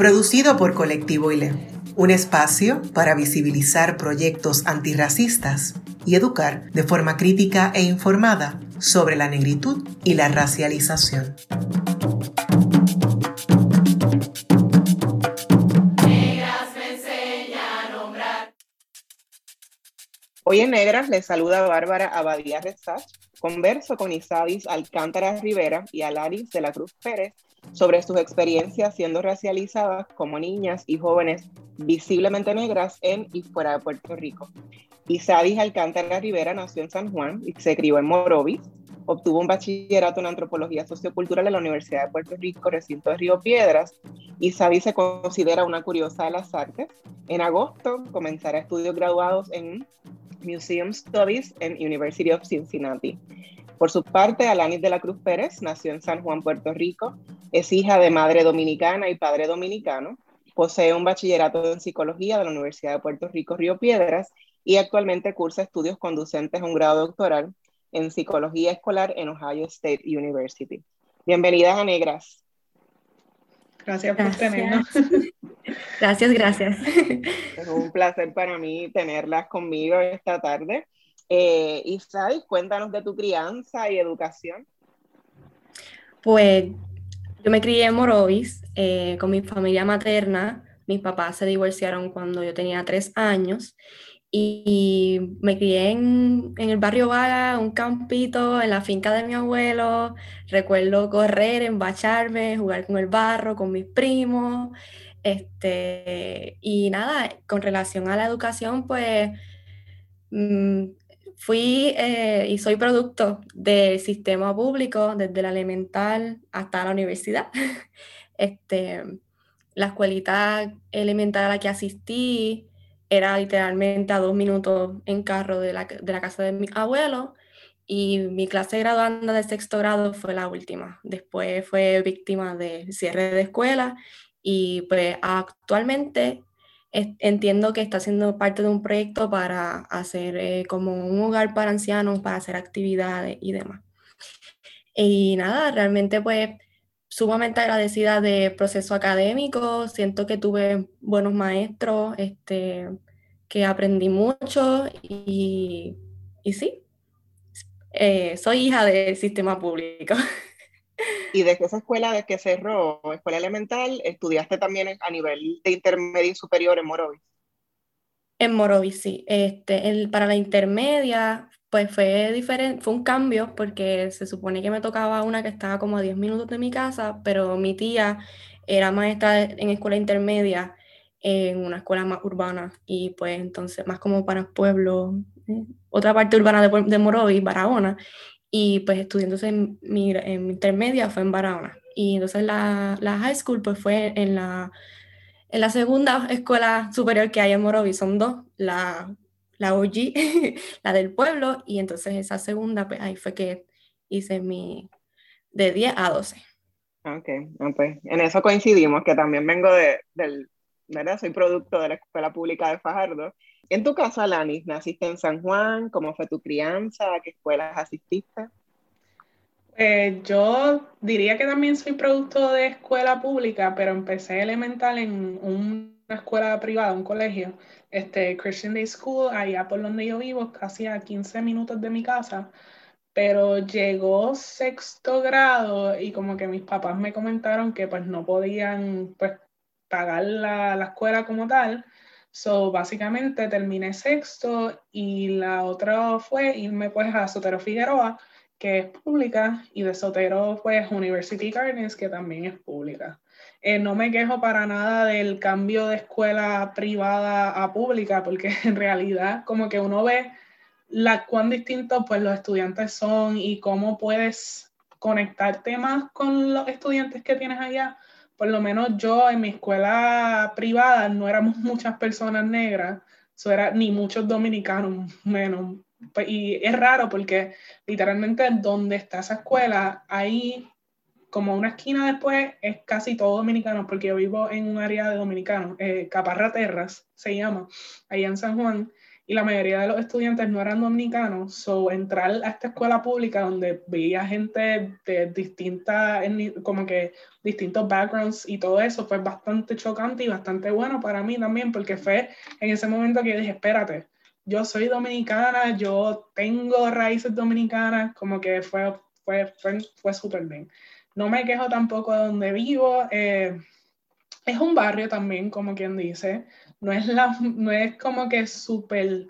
producido por Colectivo ILE, un espacio para visibilizar proyectos antirracistas y educar de forma crítica e informada sobre la negritud y la racialización. Hoy en Negras les saluda Bárbara Abadía Rezach. Converso con Isabis Alcántara Rivera y Alaris de la Cruz Pérez sobre sus experiencias siendo racializadas como niñas y jóvenes visiblemente negras en y fuera de Puerto Rico. Isadis Alcántara Rivera nació en San Juan y se crió en Morovis. Obtuvo un bachillerato en antropología sociocultural en la Universidad de Puerto Rico, recinto de Río Piedras. Isadis se considera una curiosa de las artes. En agosto comenzará estudios graduados en Museum Studies en University of Cincinnati. Por su parte, Alanis de la Cruz Pérez nació en San Juan, Puerto Rico. Es hija de madre dominicana y padre dominicano. Posee un bachillerato en psicología de la Universidad de Puerto Rico, Río Piedras, y actualmente cursa estudios conducentes a un grado doctoral en psicología escolar en Ohio State University. Bienvenidas a Negras. Gracias por tenernos. Gracias, gracias. Es un placer para mí tenerlas conmigo esta tarde. Eh, cuéntanos de tu crianza y educación. Pues yo me crié en Morovis eh, con mi familia materna. Mis papás se divorciaron cuando yo tenía tres años y me crié en, el barrio Vaga, un campito, en la finca de mi abuelo. Recuerdo correr, embacharme, jugar con el barro, con mis primos. Este, y nada, con relación a la educación, pues mm, Fui eh, y soy producto del sistema público desde la elemental hasta la universidad. este, la escuelita elemental a la que asistí era literalmente a dos minutos en carro de la, de la casa de mi abuelo y mi clase graduanda de sexto grado fue la última. Después fue víctima de cierre de escuela y pues actualmente entiendo que está siendo parte de un proyecto para hacer eh, como un hogar para ancianos, para hacer actividades y demás. Y nada, realmente pues sumamente agradecida del proceso académico, siento que tuve buenos maestros, este, que aprendí mucho y, y sí, eh, soy hija del sistema público. Y desde esa escuela de que cerró, escuela elemental, estudiaste también a nivel de intermedio y superior en Morovis. En Morovis, sí. Este, el, para la intermedia, pues fue diferente, fue un cambio porque se supone que me tocaba una que estaba como a 10 minutos de mi casa, pero mi tía era maestra en escuela intermedia en una escuela más urbana y pues entonces más como para pueblo, eh, otra parte urbana de, de Morovis, Barahona, y pues estudiándose en mi, en intermedia fue en Barahona. Y entonces la, la, high school pues fue en la, en la segunda escuela superior que hay en Morovis, son dos, la, la OG, la del pueblo, y entonces esa segunda, pues ahí fue que hice mi de 10 a 12. Ok, pues en eso coincidimos, que también vengo de, del, ¿verdad? Soy producto de la Escuela Pública de Fajardo en tu caso, Alanis, ¿naciste en San Juan? ¿Cómo fue tu crianza? ¿A qué escuelas asististe? Pues yo diría que también soy producto de escuela pública, pero empecé elemental en una escuela privada, un colegio, este Christian Day School, allá por donde yo vivo, casi a 15 minutos de mi casa. Pero llegó sexto grado y como que mis papás me comentaron que pues no podían pues pagar la, la escuela como tal So, básicamente terminé sexto y la otra fue irme pues a Sotero Figueroa, que es pública, y de Sotero pues University Gardens, que también es pública. Eh, no me quejo para nada del cambio de escuela privada a pública, porque en realidad como que uno ve la, cuán distintos pues los estudiantes son y cómo puedes conectarte más con los estudiantes que tienes allá por lo menos yo en mi escuela privada no éramos muchas personas negras, eso era ni muchos dominicanos menos. Pues, y es raro porque literalmente donde está esa escuela, ahí como una esquina después es casi todo dominicano, porque yo vivo en un área de dominicanos, eh, Caparra Terras se llama, ahí en San Juan, y la mayoría de los estudiantes no eran dominicanos, so entrar a esta escuela pública donde veía gente de distintas, como que distintos backgrounds y todo eso fue bastante chocante y bastante bueno para mí también, porque fue en ese momento que dije, espérate, yo soy dominicana, yo tengo raíces dominicanas, como que fue, fue, fue, fue súper bien. No me quejo tampoco de donde vivo. Eh, es un barrio también, como quien dice. No es, la, no es como que súper...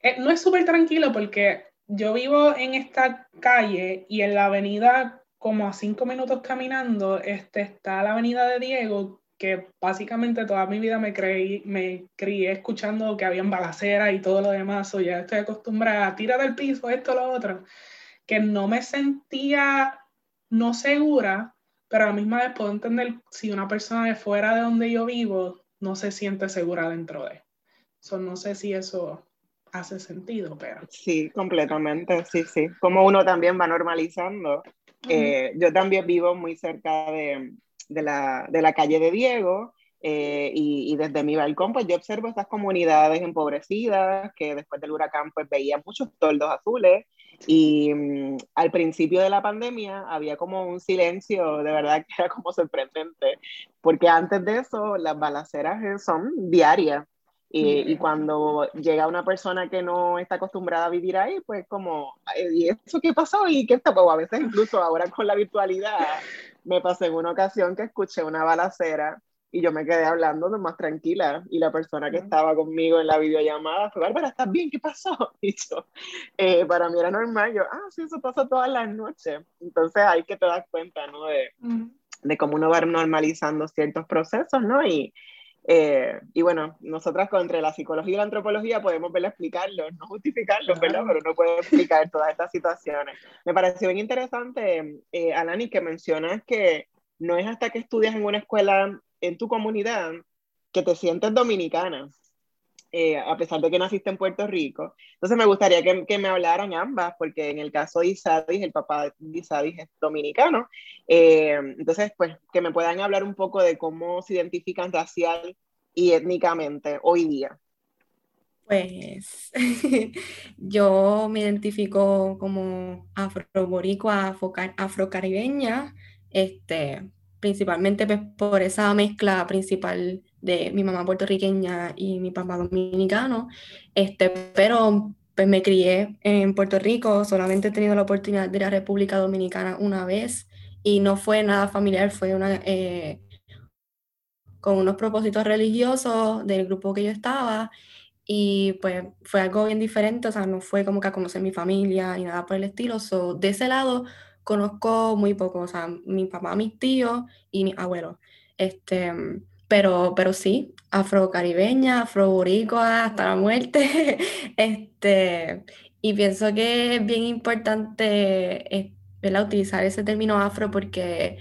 Eh, no es súper tranquilo porque yo vivo en esta calle y en la avenida, como a cinco minutos caminando, este, está la avenida de Diego, que básicamente toda mi vida me, creí, me crié escuchando que habían balaceras y todo lo demás, o ya estoy acostumbrada a tirar del piso, esto, lo otro, que no me sentía no segura, pero a la misma vez puedo entender si una persona de fuera de donde yo vivo no se siente segura dentro de. eso no sé si eso hace sentido, pero... Sí, completamente, sí, sí. Como uno también va normalizando. Eh, yo también vivo muy cerca de, de, la, de la calle de Diego eh, y, desde mi balcón, pues yo observo estas comunidades empobrecidas que después del huracán, pues veía muchos toldos azules. Y mm, al principio de la pandemia había como un silencio, de verdad que era como sorprendente, porque antes de eso las balaceras son diarias. Y, y, cuando llega una persona que no está acostumbrada a vivir ahí, pues como, ¿y eso qué pasó? ¿Y qué está? Pues a veces incluso ahora con la virtualidad, me pasé en una ocasión que escuché una balacera y yo me quedé hablando más tranquila y la persona que estaba conmigo en la videollamada fue, Bárbara, ¿estás bien? ¿Qué pasó? Y yo, eh, para mí era normal, yo, ah, sí, eso pasa todas las noches. Entonces hay que te das cuenta, ¿no? De, de cómo uno va normalizando ciertos procesos, ¿no? Y, eh, y bueno, nosotras entre la psicología y la antropología podemos verla explicarlos, no justificarlos, ¿verdad? Pero uno puede explicar todas estas situaciones. Me pareció bien interesante, eh, Alani, que mencionas que no es hasta que estudias en una escuela en tu comunidad que te sientes dominicana, eh, a pesar de que naciste en Puerto Rico. Entonces me gustaría que, me hablaran ambas, porque en el caso de Isadis, el papá de Isadis es dominicano. Eh, entonces, pues, que me puedan hablar un poco de cómo se identifican racial y étnicamente hoy día. Pues yo me identifico como afroboricua, afrocaribeña, este, principalmente pues, por esa mezcla principal de mi mamá puertorriqueña y mi papá dominicano, este, pero pues me crié en Puerto Rico, solamente he tenido la oportunidad de ir a República Dominicana una vez y no fue nada familiar, fue una, eh, con unos propósitos religiosos del grupo que yo estaba y pues fue algo bien diferente, o sea, no fue como que a conocer mi familia ni nada por el estilo, so, de ese lado conozco muy poco, o sea, mi papá, mis tíos y mi abuelo. Este, pero, pero sí, afrocaribeña, afroboricua, hasta la muerte. este, y pienso que es bien importante eh, utilizar ese término afro porque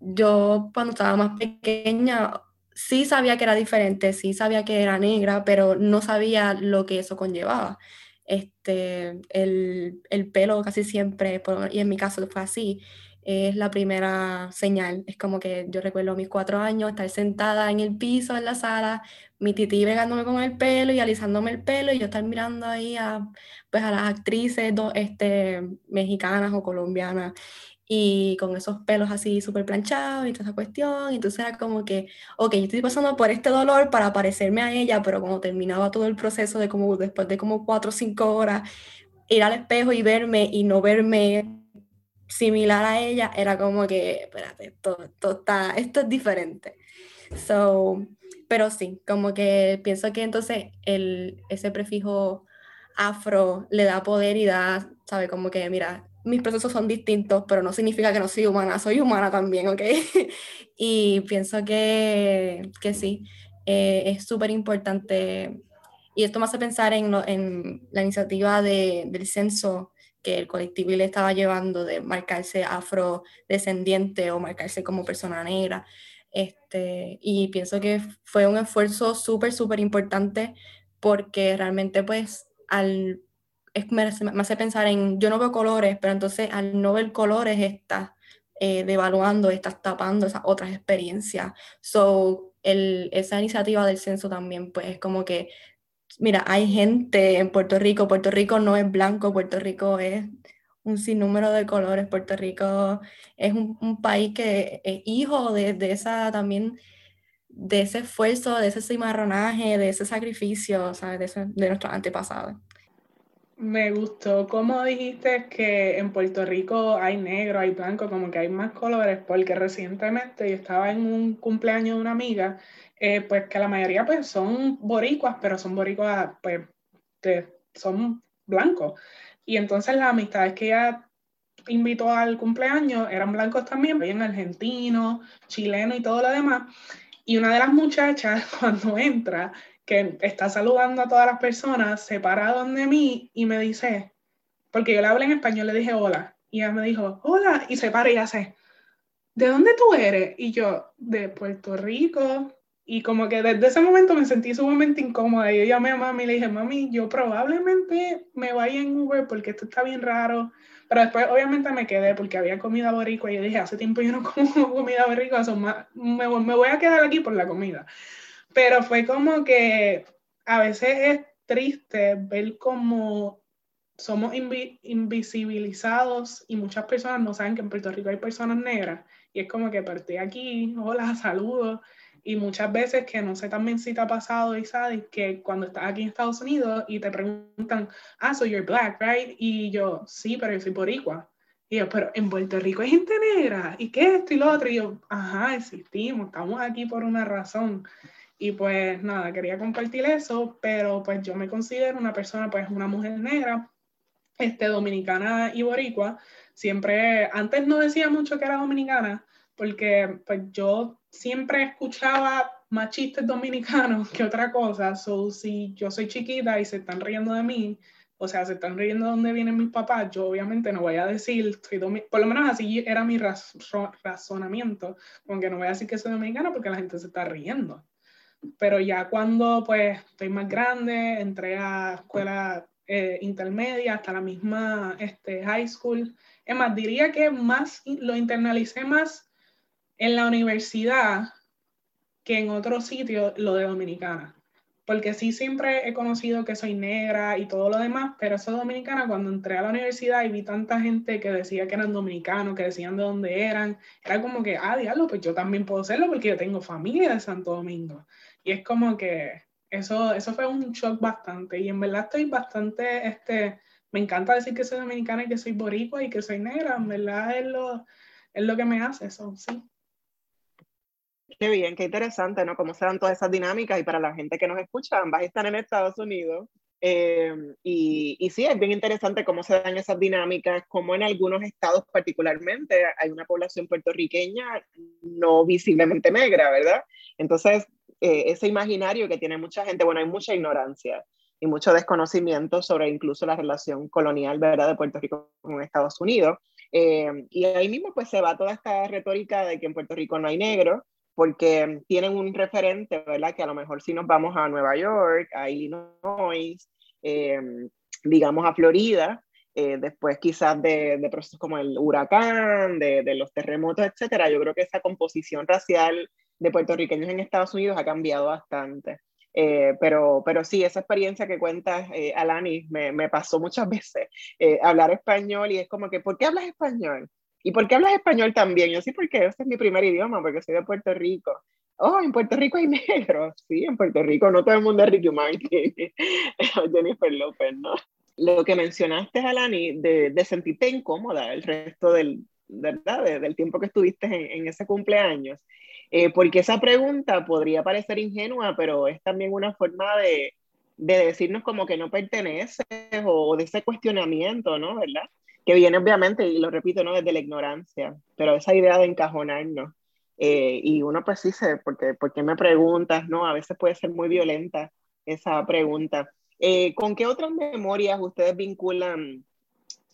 yo cuando estaba más pequeña sí sabía que era diferente, sí sabía que era negra, pero no sabía lo que eso conllevaba este, el, el, pelo casi siempre, y en mi caso fue así, es la primera señal. Es como que yo recuerdo mis cuatro años, estar sentada en el piso, en la sala, mi tití bregándome con el pelo y alisándome el pelo, y yo estar mirando ahí a, pues, a las actrices este, mexicanas o colombianas y con esos pelos así súper planchados y toda esa cuestión. Y entonces era como que, ok, yo estoy pasando por este dolor para parecerme a ella, pero cuando terminaba todo el proceso de como después de como cuatro o cinco horas, ir al espejo y verme y no verme similar a ella, era como que, espérate, esto, esto, está, esto es diferente. So, pero sí, como que pienso que entonces el, ese prefijo afro le da poder y da, sabe, como que, mira, mis procesos son distintos, pero no significa que no soy humana, soy humana también, ¿ok? y pienso que, que sí, eh, es súper importante. Y esto me hace pensar en, en la iniciativa de, del censo que el colectivo le estaba llevando de marcarse afrodescendiente o marcarse como persona negra. Este, y pienso que fue un esfuerzo súper, súper importante porque realmente pues al, es, me, hace pensar en, yo no veo colores, pero entonces al no ver colores estás eh, devaluando, estás tapando esas otras experiencias. So, el, esa iniciativa del censo también pues es como que, mira, hay gente en Puerto Rico, Puerto Rico no es blanco, Puerto Rico es un sinnúmero de colores. Puerto Rico es un, país que es hijo de, esa también, de ese esfuerzo, de ese cimarronaje, de ese sacrificio, ¿sabes? De, de nuestros antepasados. Me gustó cómo dijiste que en Puerto Rico hay negro, hay blanco, como que hay más colores, porque recientemente yo estaba en un cumpleaños de una amiga, eh, pues que la mayoría pues son boricuas, pero son boricuas pues son blancos. Y entonces las amistades que ella invitó al cumpleaños eran blancos también, bien argentino, chileno y todo lo demás. Y una de las muchachas cuando entra, que está saludando a todas las personas, se para donde mí y me dice, porque yo le hablé en español, le dije hola. Y ella me dijo, hola, y se para y hace, ¿de dónde tú eres? Y yo, de Puerto Rico. Y como que desde ese momento me sentí sumamente incómoda. Y yo llamé a mami y le dije, mami, yo probablemente me vaya en Uber porque esto está bien raro. Pero después obviamente me quedé porque había comida boricua. Y yo dije, hace tiempo yo no como comida boricua, me, me voy a quedar aquí por la comida. Pero fue como que a veces es triste ver cómo somos invisibilizados y muchas personas no saben que en Puerto Rico hay personas negras. Y es como que partí aquí, hola, saludos y muchas veces que no sé también si te ha pasado, sabes que cuando estás aquí en Estados Unidos y te preguntan, ah, so you're black, right? Y yo, sí, pero yo soy boricua. Y yo, pero en Puerto Rico hay gente negra, ¿y qué esto y lo otro? Y yo, ajá, existimos, estamos aquí por una razón. Y pues nada, quería compartir eso, pero pues yo me considero una persona, pues una mujer negra, este, dominicana y boricua. Siempre, antes no decía mucho que era dominicana, porque pues yo siempre escuchaba más chistes dominicanos que otra cosa. So, si yo soy chiquita y se están riendo de mí, o sea, se están riendo de dónde vienen mis papás, yo obviamente no voy a decir, por lo menos así era mi razonamiento, como que no voy a decir que soy dominicana porque la gente se está riendo. Pero ya cuando pues estoy más grande, entré a escuela eh, intermedia hasta la misma este, high school, es más, diría que más lo internalicé más en la universidad que en otro sitio lo de dominicana. Porque sí siempre he conocido que soy negra y todo lo demás, pero eso dominicana, cuando entré a la universidad y vi tanta gente que decía que eran dominicanos, que decían de dónde eran, era como que, ah, diablo, pues yo también puedo serlo porque yo tengo familia de Santo Domingo. Y es como que eso, eso fue un shock bastante. Y en verdad estoy bastante, este, me encanta decir que soy dominicana y que soy boricua y que soy negra. En verdad es lo, es lo que me hace eso, sí. Qué bien, qué interesante, ¿no? Cómo se dan todas esas dinámicas y para la gente que nos escucha, ambas están en Estados Unidos. Eh, y, y, sí, es bien interesante cómo se dan esas dinámicas, como en algunos estados particularmente hay una población puertorriqueña no visiblemente negra, ¿verdad? Entonces, eh, ese imaginario que tiene mucha gente, bueno, hay mucha ignorancia y mucho desconocimiento sobre incluso la relación colonial, ¿verdad?, de Puerto Rico con Estados Unidos. Eh, y ahí mismo pues se va toda esta retórica de que en Puerto Rico no hay negros, porque tienen un referente, ¿verdad? Que a lo mejor si nos vamos a Nueva York, a Illinois, eh, digamos a Florida, eh, después quizás de, procesos como el huracán, de, los terremotos, etcétera, yo creo que esa composición racial de puertorriqueños en Estados Unidos ha cambiado bastante. Eh, pero, pero sí, esa experiencia que cuentas, Alani, me, me, pasó muchas veces, hablar español y es como que, ¿por qué hablas español? ¿Y por qué hablas español también? Yo sí, porque ese es mi primer idioma, porque soy de Puerto Rico. Oh, en Puerto Rico hay negros. Sí, en Puerto Rico no todo el mundo es Ricky Martin, Jennifer López, ¿no? Lo que mencionaste, Alani, de, de sentirte incómoda el resto del, ¿verdad? del tiempo que estuviste en, en ese cumpleaños. Eh, porque esa pregunta podría parecer ingenua, pero es también una forma de, de decirnos como que no perteneces o de ese cuestionamiento, ¿no? ¿Verdad? que viene obviamente, y lo repito, ¿no? Desde la ignorancia, pero esa idea de encajonarnos. Eh, y uno pues sí se, porque, ¿por qué me preguntas? ¿no? A veces puede ser muy violenta esa pregunta. Eh, ¿Con qué otras memorias ustedes vinculan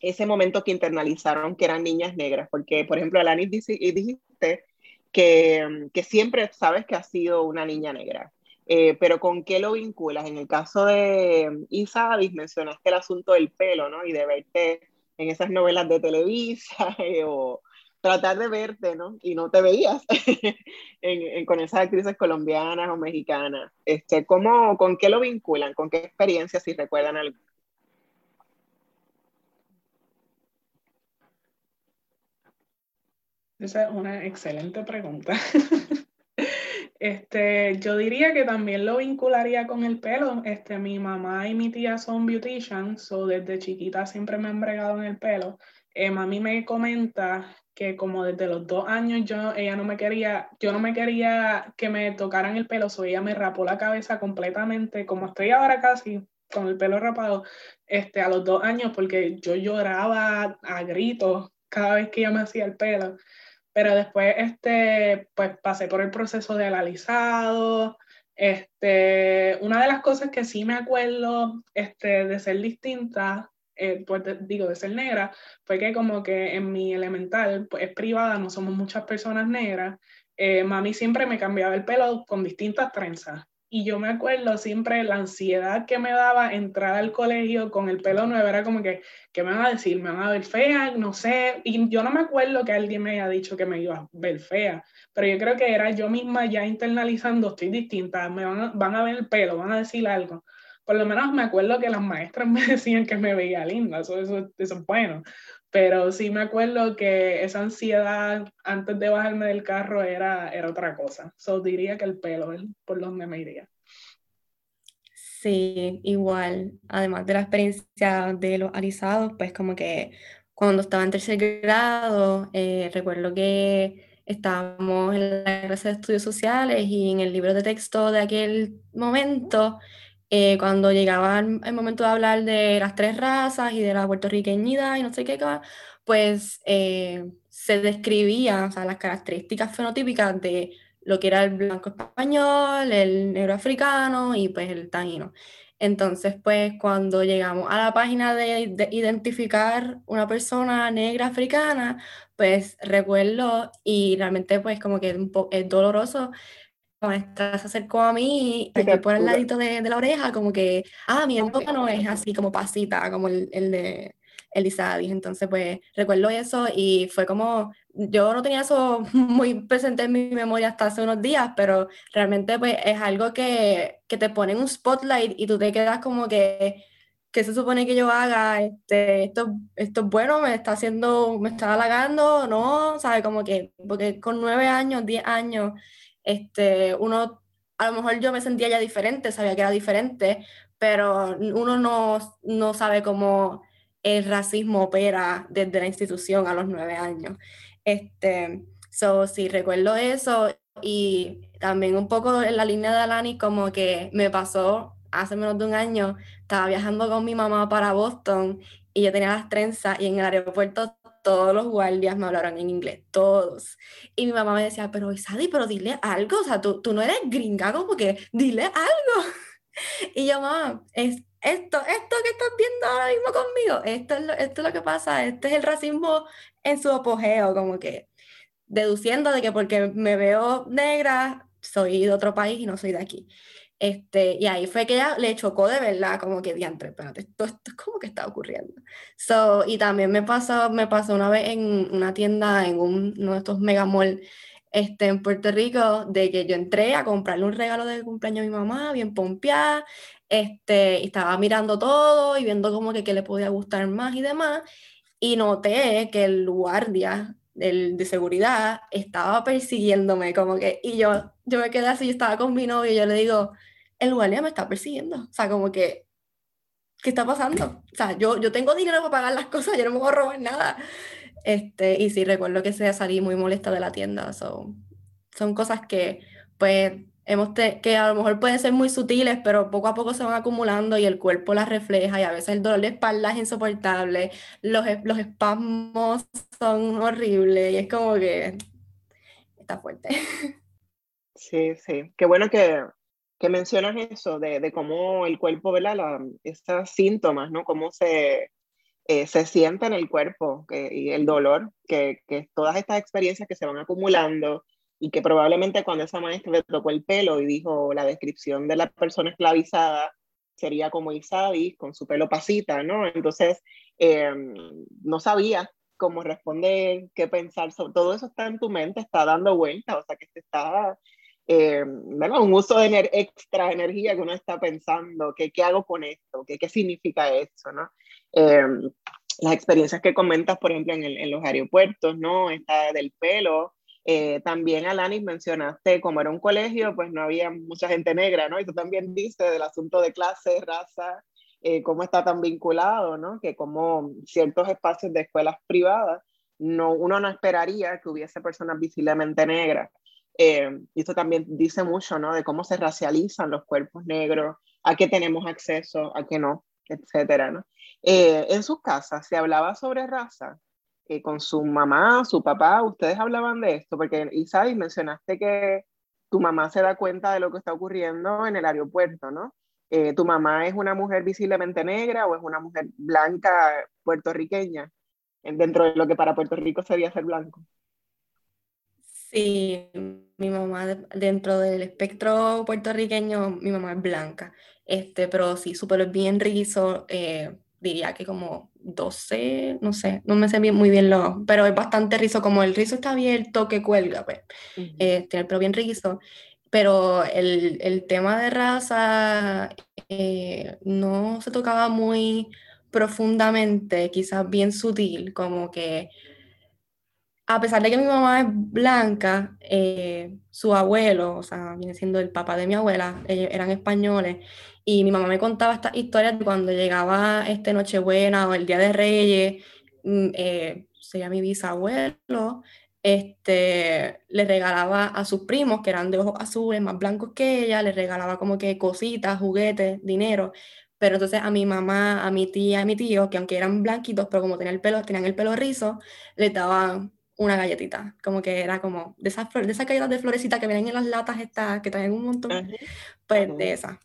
ese momento que internalizaron que eran niñas negras? Porque, por ejemplo, Alanis dijiste que, siempre sabes que has sido una niña negra. Eh, pero ¿con qué lo vinculas? En el caso de Isabis mencionaste el asunto del pelo, ¿no? Y de verte en esas novelas de Televisa eh, o tratar de verte, ¿no? Y no te veías con esas actrices colombianas o mexicanas. Este, ¿cómo, ¿Con qué lo vinculan? ¿Con qué experiencias, si recuerdan algo? Esa es una excelente pregunta. Este, yo diría que también lo vincularía con el pelo. Este, mi mamá y mi tía son beauticians, so desde chiquita siempre me han bregado en el pelo. Eh, mami me comenta que como desde los dos años yo, ella no me quería, yo no me quería que me tocaran el pelo, so ella me rapó la cabeza completamente, como estoy ahora casi con el pelo rapado, este, a los dos años, porque yo lloraba a gritos cada vez que ella me hacía el pelo. Pero después, este, pues pasé por el proceso del alisado. Este, una de las cosas que sí me acuerdo este, de ser distinta, eh, pues digo, de ser negra, fue que como que en mi elemental, pues es privada, no somos muchas personas negras, eh, mami siempre me cambiaba el pelo con distintas trenzas. Y yo me acuerdo siempre la ansiedad que me daba entrar al colegio con el pelo nuevo, era como que, ¿qué me van a decir? ¿Me van a ver fea? No sé. Y yo no me acuerdo que alguien me haya dicho que me iba a ver fea, pero yo creo que era yo misma ya internalizando, estoy distinta, me van a, van a ver el pelo, van a decir algo. Por lo menos me acuerdo que las maestras me decían que me veía linda, eso, eso, eso es bueno. Pero sí me acuerdo que esa ansiedad antes de bajarme del carro era, era otra cosa. So diría que el pelo es por donde me iría. Sí, igual. Además de la experiencia de los alisados, pues como que cuando estaba en tercer grado, eh, recuerdo que estábamos en la clase de estudios sociales y en el libro de texto de aquel momento eh, cuando llegaba el, momento de hablar de las tres razas y de la puertorriqueñidad y no sé qué, pues eh, se describían las características fenotípicas de lo que era el blanco español, el negro africano y pues el taíno. Entonces, pues cuando llegamos a la página de, de, identificar una persona negra africana, pues recuerdo y realmente pues como que es doloroso maestra se acercó a mí y por el ladito de, de, la oreja, como que, ah, mi no es así como pasita, como el, el de el Isadis. Entonces, pues recuerdo eso y fue como, yo no tenía eso muy presente en mi memoria hasta hace unos días, pero realmente pues es algo que, que te pone en un spotlight y tú te quedas como que, ¿qué se supone que yo haga? Este, esto, esto es bueno, me está haciendo, me está halagando, ¿no? ¿Sabes? Como que, porque con nueve años, diez años, este, uno, a lo mejor yo me sentía ya diferente, sabía que era diferente, pero uno no, no sabe cómo el racismo opera desde la institución a los nueve años. Este, so, sí, recuerdo eso y también un poco en la línea de Alani, como que me pasó hace menos de un año, estaba viajando con mi mamá para Boston y yo tenía las trenzas y en el aeropuerto todos los guardias me hablaron en inglés, todos. Y mi mamá me decía, pero Isadi, pero dile algo, o sea, tú, tú no eres gringa, como que dile algo. Y yo, mamá, es esto, esto que estás viendo ahora mismo conmigo, esto es, lo, esto es lo que pasa, este es el racismo en su apogeo, como que deduciendo de que porque me veo negra, soy de otro país y no soy de aquí. Este, y ahí fue que ella le chocó de verdad, como que diantre, espérate, esto, esto es como que está ocurriendo. So, y también me pasó, me pasó una vez en una tienda, en un, uno de estos mega mall este, en Puerto Rico, de que yo entré a comprarle un regalo de cumpleaños a mi mamá, bien pompeada, este, y estaba mirando todo y viendo como que qué le podía gustar más y demás, y noté que el guardia el de seguridad estaba persiguiéndome, como que, y yo, yo me quedé así, yo estaba con mi novio y yo le digo, el guardia me está persiguiendo. O sea, como que, ¿qué está pasando? O sea, yo, yo tengo dinero para pagar las cosas, yo no me voy a robar nada. Este, y sí, recuerdo que se salí muy molesta de la tienda. son cosas que, pues, hemos que a lo mejor pueden ser muy sutiles, pero poco a poco se van acumulando y el cuerpo las refleja y a veces el dolor de espalda es insoportable, los, los espasmos son horribles y es como que está fuerte. Sí, sí. Qué bueno que, que mencionas eso, de, de, cómo el cuerpo, ¿verdad? La, estos síntomas, ¿no? Cómo se, eh, se siente en el cuerpo y el dolor, que, que todas estas experiencias que se van acumulando y que probablemente cuando esa maestra le tocó el pelo y dijo la descripción de la persona esclavizada sería como Isabis con su pelo pasita, ¿no? Entonces, em, no sabía cómo responder, qué pensar, sobre todo eso está en tu mente, está dando vuelta, o sea que te está, eh, Un uso de extra energía que uno está pensando, ¿qué, qué hago con esto? ¿Qué, qué significa eso, no? Em, las experiencias que comentas, por ejemplo, en, en los aeropuertos, ¿no? Esta del pelo, eh, también, Alanis, mencionaste, como era un colegio, pues no había mucha gente negra, ¿no? Y tú también dices del asunto de clase, raza, eh, cómo está tan vinculado, ¿no? Que como ciertos espacios de escuelas privadas, no, uno no esperaría que hubiese personas visiblemente negras. Eh, y esto también dice mucho, ¿no? De cómo se racializan los cuerpos negros, a qué tenemos acceso, a qué no, etcétera, ¿no? en sus casas se hablaba sobre raza, con su mamá, su papá, ustedes hablaban de esto, porque Isabel mencionaste que tu mamá se da cuenta de lo que está ocurriendo en el aeropuerto, ¿no? Eh, ¿Tu mamá es una mujer visiblemente negra o es una mujer blanca puertorriqueña, dentro de lo que para Puerto Rico sería ser blanco? Sí, mi mamá dentro del espectro puertorriqueño, mi mamá es blanca, este, pero sí, súper bien rizo, eh, diría que como 12, no sé, no me sé bien, muy bien lo, pero es bastante rizo, como el rizo está abierto que cuelga, pues, eh, tiene el pelo bien rizo, pero el, el tema de raza eh, no se tocaba muy profundamente, quizás bien sutil, como que a pesar de que mi mamá es blanca, eh, su abuelo, o sea, viene siendo el papá de mi abuela, eran españoles, y mi mamá me contaba estas historias de cuando llegaba este Nochebuena o el Día de Reyes, mm, eh, sería mi bisabuelo, este, le regalaba a sus primos, que eran de ojos azules, más blancos que ella, le regalaba como que cositas, juguetes, dinero. Pero entonces a mi mamá, a mi tía, a mi tío, que aunque eran blanquitos, pero como tenían el pelo, tenían el pelo rizo, le daban una galletita, como que era como de esas, de esas galletas de florecita que vienen en las latas estas, que traen un montón, pues de esas.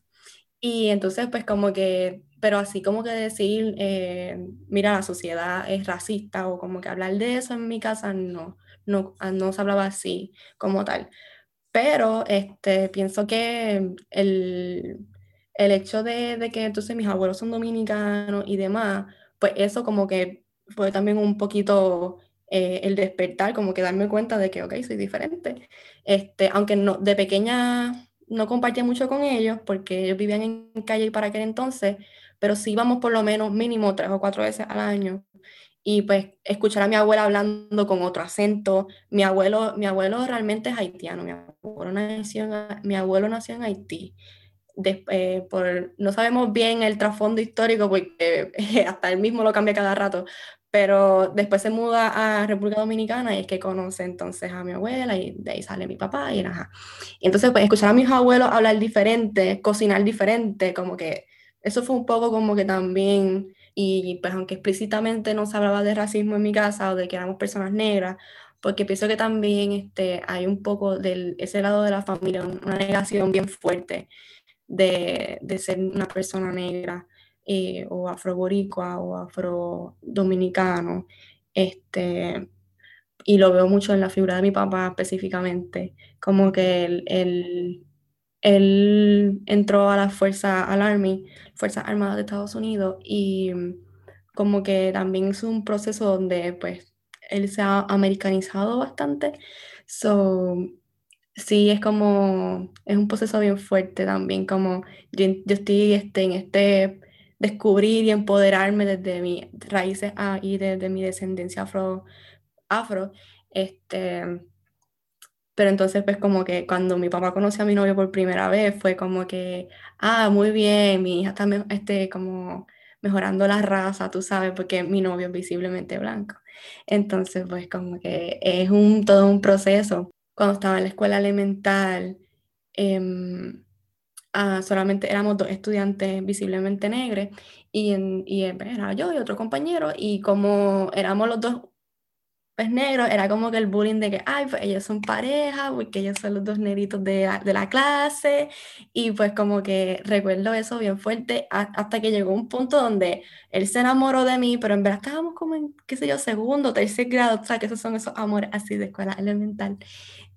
Y entonces, pues como que, pero así como que decir, eh, mira, la sociedad es racista o como que hablar de eso en mi casa, no, no, ah, no se hablaba así como tal. Pero este, pienso que el, el hecho de, de, que entonces mis abuelos son dominicanos y demás, pues eso como que fue también un poquito eh, el despertar, como que darme cuenta de que, ok, soy diferente. Este, aunque no, de pequeña no compartía mucho con ellos porque ellos vivían en calle para aquel entonces, pero sí íbamos por lo menos mínimo tres o cuatro veces al año. Y pues escuchar a mi abuela hablando con otro acento. Mi abuelo, mi abuelo realmente es haitiano. Mi abuelo nació en, mi abuelo nació en Haití. Eh, por, no sabemos bien el trasfondo histórico porque hasta él mismo lo cambia cada rato, pero después se muda a República Dominicana y es que conoce entonces a mi abuela y de ahí sale mi papá y ajá. Y entonces pues escuchar a mis abuelos hablar diferente, cocinar diferente, como que eso fue un poco como que también, y pues aunque explícitamente no se hablaba de racismo en mi casa o de que éramos personas negras, porque pienso que también este, hay un poco de ese lado de la familia, una negación bien fuerte de, de ser una persona negra eh, o afroboricua o afrodominicano, este, y lo veo mucho en la figura de mi papá específicamente, como que él, él, entró a la Fuerza, al Army, Fuerzas Armadas de Estados Unidos, y como que también es un proceso donde pues él se ha americanizado bastante, so, sí, es como, es un proceso bien fuerte también, como yo, yo estoy este, en este descubrir y empoderarme desde mis raíces y desde mi descendencia afro, afro. Este, pero entonces, pues como que cuando mi papá conoció a mi novio por primera vez, fue como que, ah, muy bien, mi hija está este, como mejorando la raza, tú sabes, porque mi novio es visiblemente blanco. Entonces, pues como que es un, todo un proceso. Cuando estaba en la escuela elemental, em, Ah, solamente éramos dos estudiantes visiblemente negros y, en, y era yo y otro compañero y como éramos los dos pues negros, era como que el bullying de que, ay, pues ellos son pareja, porque ellos son los dos negritos de la, de la clase, y pues como que recuerdo eso bien fuerte hasta que llegó un punto donde él se enamoró de mí, pero en verdad estábamos como en, qué sé yo, segundo, tercer grado, o sea, que esos son esos amores así de escuela elemental,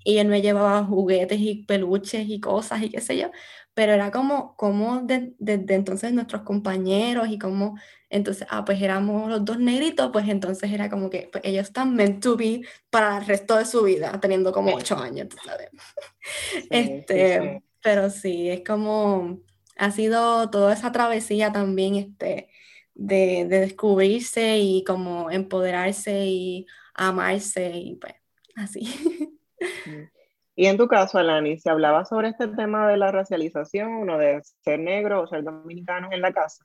y él me llevaba juguetes y peluches y cosas y qué sé yo, pero era como, como desde entonces nuestros compañeros y como, entonces, ah, pues éramos los dos negritos, pues entonces era como que pues, ellos están meant to be para el resto de su vida, teniendo como ocho años, tú sabes. este, pero sí, es como, ha sido toda esa travesía también, este, de, de descubrirse y como empoderarse y amarse y pues así. Y en tu caso, Alani, ¿se hablaba sobre este tema de la racialización o de ser negro o ser dominicano en la casa?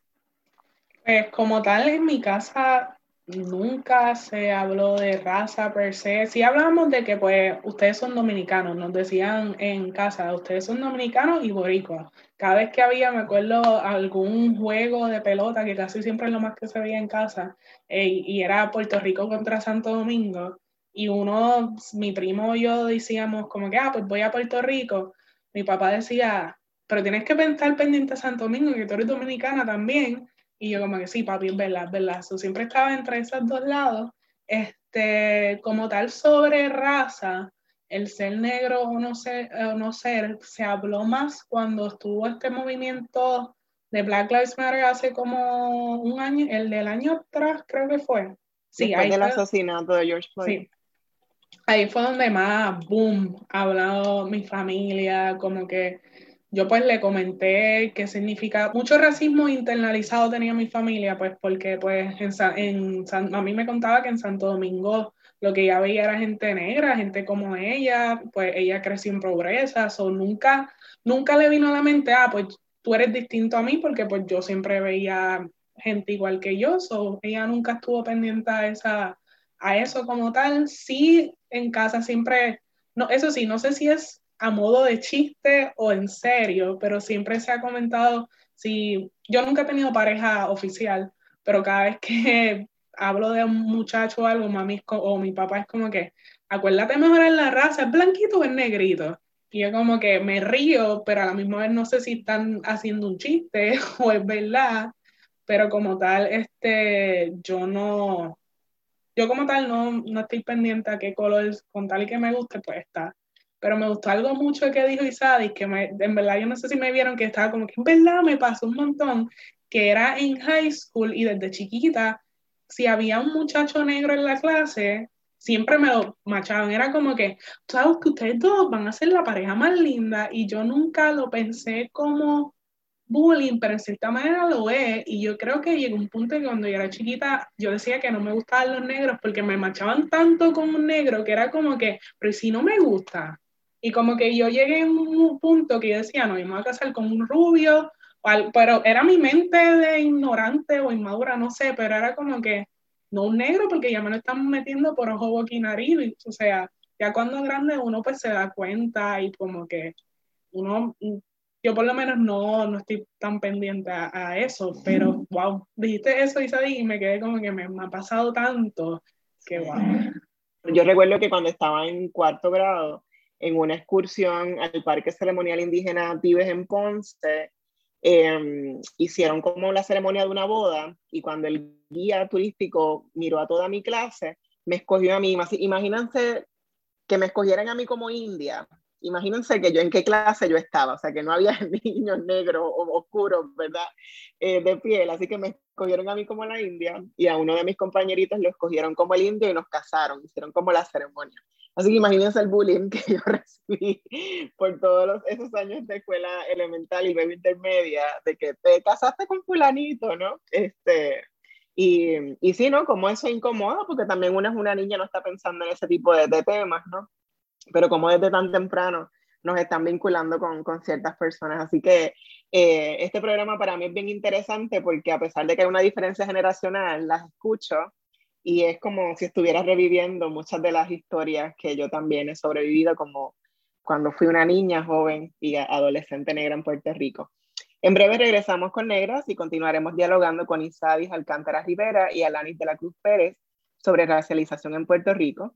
Pues como tal, en mi casa nunca se habló de raza per se. Sí hablábamos de que pues ustedes son dominicanos, nos decían en casa, ustedes son dominicanos y boricuas. Cada vez que había, me acuerdo, algún juego de pelota, que casi siempre es lo más que se veía en casa, eh, y era Puerto Rico contra Santo Domingo, y uno, mi primo y yo decíamos como que, ah, pues voy a Puerto Rico. Mi papá decía, pero tienes que estar pendiente a Santo Domingo, que tú eres dominicana también. Y yo como que sí, papi, es verdad, es verdad. siempre estaba entre esos dos lados. Este, como tal sobre raza, el ser negro o no ser, o no ser, se habló más cuando estuvo este movimiento de Black Lives Matter hace como un año, el del año atrás creo que fue. Sí, Después del asesinato de George Floyd. Sí, ahí fue donde más, boom, ha hablado mi familia, como que yo pues le comenté qué significa, mucho racismo internalizado tenía mi familia, pues porque pues en, en a mí me contaba que en Santo Domingo lo que ella veía era gente negra, gente como ella, pues ella creció en pobreza, o nunca, nunca le vino a la mente, ah, pues tú eres distinto a mí porque pues yo siempre veía gente igual que yo, so ella nunca estuvo pendiente a esa a eso como tal, sí en casa siempre, no, eso sí, no sé si es a modo de chiste o en serio, pero siempre se ha comentado, si yo nunca he tenido pareja oficial, pero cada vez que hablo de un muchacho o algo, mami o mi papá es como que, acuérdate mejor en la raza, ¿es blanquito o es negrito? Y yo como que me río, pero a la misma vez no sé si están haciendo un chiste o es verdad, pero como tal, este, yo no, yo como tal no, no estoy pendiente a qué color, con tal y que me guste, pues está. Pero me gustó algo mucho que dijo Isadis, que me, en verdad yo no sé si me vieron que estaba como que en verdad me pasó un montón, que era en high school y desde chiquita, si había un muchacho negro en la clase, siempre me lo machaban. Era como que, sabes que ustedes dos van a ser la pareja más linda y yo nunca lo pensé como bullying, pero en cierta manera lo es. Y yo creo que llegó un punto que cuando yo era chiquita, yo decía que no me gustaban los negros porque me machaban tanto con un negro que era como que, pero si no me gusta. Y como que yo llegué a un punto que yo decía, no, yo me voy a casar con un rubio, pero era mi mente de ignorante o inmadura, no sé, pero era como que, no un negro porque ya me lo están metiendo por ojo, boca nariz. O sea, ya cuando es grande uno pues se da cuenta y como que uno yo por lo menos no, no estoy tan pendiente a, eso, pero wow, dijiste eso Isabel y me quedé como que me, ha pasado tanto que wow. Yo recuerdo que cuando estaba en cuarto grado, en una excursión al Parque Ceremonial Indígena Tibes en Ponce, em, hicieron como la ceremonia de una boda y cuando el guía turístico miró a toda mi clase, me escogió a mí. Imagínense que me escogieran a mí como india imagínense que yo en qué clase yo estaba, o sea, que no había niños negros o oscuros, ¿verdad? Eh, de piel, así que me escogieron a mí como la india y a uno de mis compañeritos lo escogieron como el indio y nos casaron, hicieron como la ceremonia. Así que imagínense el bullying que yo recibí por todos esos años de escuela elemental y luego intermedia, de que te casaste con fulanito, ¿no? Este, y, y sí, ¿no? Como eso incomoda, porque también una es una niña, no está pensando en ese tipo de, de temas, ¿no? Pero como desde tan temprano nos están vinculando con, con ciertas personas. Así que eh, este programa para mí es bien interesante porque a pesar de que hay una diferencia generacional, las escucho y es como si estuviera reviviendo muchas de las historias que yo también he sobrevivido, como cuando fui una niña joven y adolescente negra en Puerto Rico. En breve regresamos con Negras y continuaremos dialogando con Isabis Alcántara Rivera y Alanis de la Cruz Pérez sobre racialización en Puerto Rico.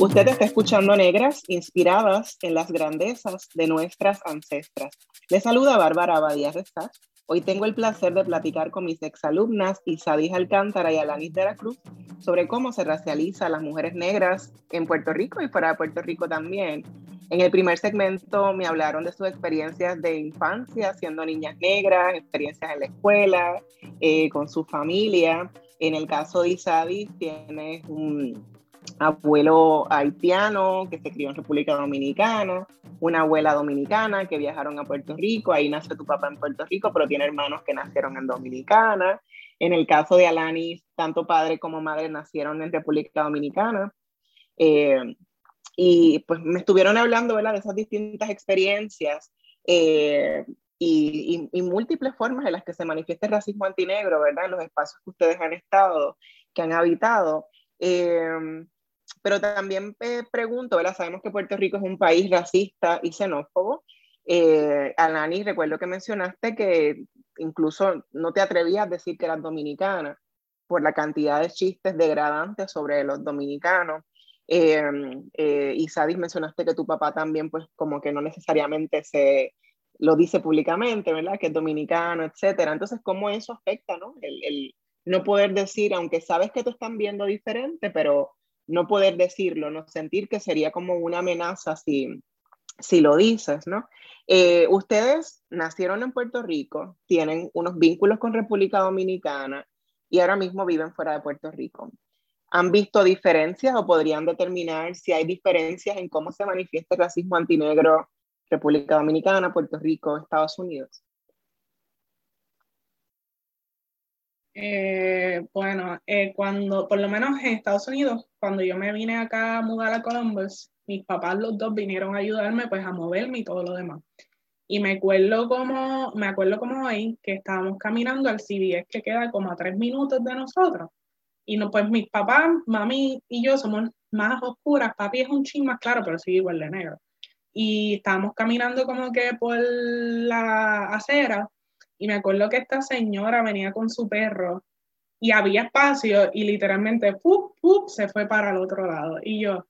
Usted está escuchando Negras, inspiradas en las grandezas de nuestras ancestras. Le saluda Bárbara Abadía Restach. Hoy tengo el placer de platicar con mis exalumnas Isadis Alcántara y Alanis de la Cruz sobre cómo se racializa a las mujeres negras en Puerto Rico y fuera de Puerto Rico también. En el primer segmento me hablaron de sus experiencias de infancia siendo niñas negras, experiencias en la escuela, eh, con su familia. En el caso de Isadis, tiene un, abuelo haitiano que se crió en República Dominicana, una abuela dominicana que viajaron a Puerto Rico, ahí nació tu papá en Puerto Rico, pero tiene hermanos que nacieron en Dominicana. En el caso de Alanis, tanto padre como madre nacieron en República Dominicana. Eh, y pues me estuvieron hablando ¿verdad? de esas distintas experiencias eh, y, múltiples formas en las que se manifiesta el racismo antinegro, ¿verdad? En los espacios que ustedes han estado, que han habitado. Eh, pero también eh, pregunto, ¿verdad? Sabemos que Puerto Rico es un país racista y xenófobo. Eh, Alani, recuerdo que mencionaste que incluso no te atrevías a decir que eras dominicana por la cantidad de chistes degradantes sobre los dominicanos. Eh, eh, y Sadis mencionaste que tu papá también, pues como que no necesariamente se lo dice públicamente, ¿verdad? Que es dominicano, etcétera. Entonces, ¿cómo eso afecta, no? El, el no poder decir, aunque sabes que te están viendo diferente, pero no poder decirlo, no sentir que sería como una amenaza si, si lo dices, ¿no? Eh, ustedes nacieron en Puerto Rico, tienen unos vínculos con República Dominicana y ahora mismo viven fuera de Puerto Rico. ¿Han visto diferencias o podrían determinar si hay diferencias en cómo se manifiesta el racismo antinegro República Dominicana, Puerto Rico, Estados Unidos? Eh, bueno, eh, cuando, por lo menos en Estados Unidos, cuando yo me vine acá a mudar a Columbus, mis papás los dos vinieron a ayudarme pues a moverme y todo lo demás. Y me acuerdo como, me acuerdo como hoy que estábamos caminando al CBS que queda como a tres minutos de nosotros. Y no, pues mis papás, mami y yo somos más oscuras. Papi es un ching más claro, pero sí igual de negro. Y estábamos caminando como que por la acera y me acuerdo que esta señora venía con su perro y había espacio y literalmente ¡pup, pup! se fue para el otro lado. Y yo,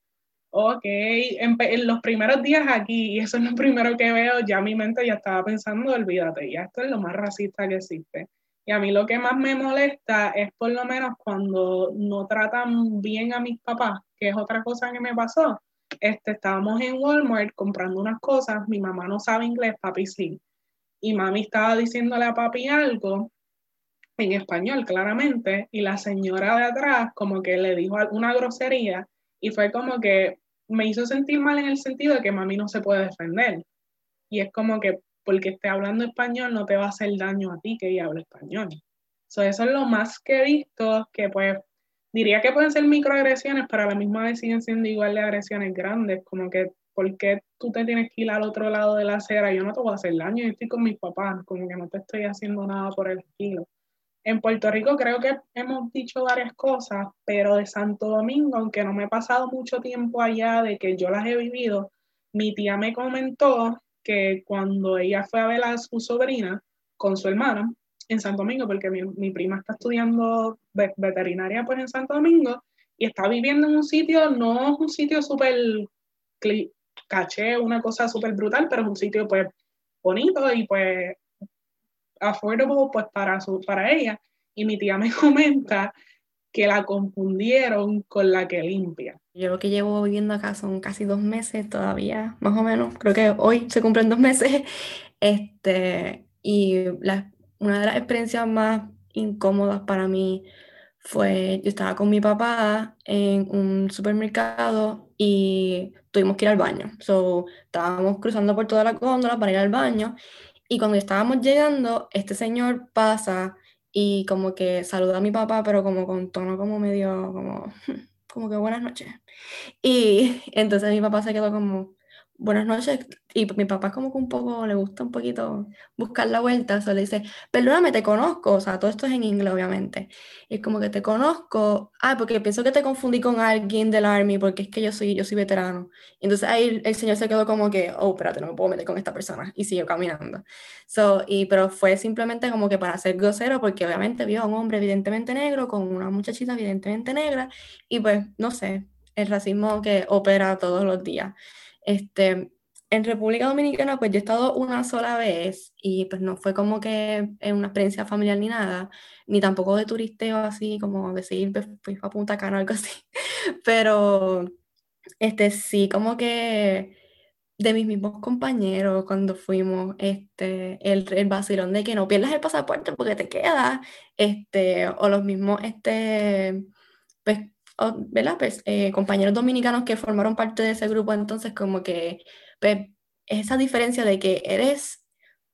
ok, en, los primeros días aquí, y eso es lo primero que veo, ya mi mente ya estaba pensando, olvídate, ya esto es lo más racista que existe. Y a mí lo que más me molesta es por lo menos cuando no tratan bien a mis papás, que es otra cosa que me pasó. Este, estábamos en Walmart comprando unas cosas, mi mamá no sabe inglés, papi sí y mami estaba diciéndole a papi algo en español, claramente, y la señora de atrás como que le dijo una grosería y fue como que me hizo sentir mal en el sentido de que mami no se puede defender. Y es como que porque esté hablando español no te va a hacer daño a ti que ella hable español. eso es lo más que he visto, que pues diría que pueden ser microagresiones, pero a la misma vez siguen siendo igual de agresiones grandes, como que ¿por qué tú te tienes que ir al otro lado de la acera? Yo no te voy a hacer daño, yo estoy con mis papás, como que no te estoy haciendo nada por el estilo. En Puerto Rico creo que hemos dicho varias cosas, pero de Santo Domingo, aunque no me he pasado mucho tiempo allá de que yo las he vivido, mi tía me comentó que cuando ella fue a ver a su sobrina con su hermana en Santo Domingo, porque mi, mi prima está estudiando veterinaria pues en Santo Domingo y está viviendo en un sitio, no es un sitio súper caché, una cosa súper brutal, pero es un sitio pues bonito y pues affordable pues para, su, para ella. Y mi tía me comenta que la confundieron con la que limpia. Yo lo que llevo viviendo acá son casi dos meses todavía, más o menos. Creo que hoy se cumplen dos meses. Este, y la, una de las experiencias más incómodas para mí fue, yo estaba con mi papá en un supermercado y tuvimos que ir al baño. So, estábamos cruzando por toda la góndola para ir al baño Y cuando estábamos llegando, este señor pasa y como que saluda a mi papá, pero como con tono como medio, como, como que buenas noches. Y entonces mi papá se quedó como, buenas noches. Y mi papá como que un poco le gusta un poquito buscar la vuelta, solo le dice, perdóname, te conozco, o sea, todo esto es en inglés, obviamente. Y es como que te conozco, ah, porque pienso que te confundí con alguien del Army, porque es que yo soy, yo soy veterano. Y entonces ahí el señor se quedó como que, oh, espérate, no me puedo meter con esta persona, y siguió caminando. So, y, pero fue simplemente como que para ser grosero, porque obviamente vio a un hombre evidentemente negro, con una muchachita evidentemente negra, y pues, no sé, el racismo que opera todos los días. Este, en República Dominicana, pues yo he estado una sola vez y pues no fue como que en una experiencia familiar ni nada, ni tampoco de turisteo así, como decir, pues fui a Punta Cana o algo así, pero este sí, como que de mis mismos compañeros cuando fuimos, este, el, el vacilón de que no pierdas el pasaporte porque te queda, este, o los mismos, este, pues ¿verdad? Pues, eh, compañeros dominicanos que formaron parte de ese grupo, entonces como que pues, esa diferencia de que eres,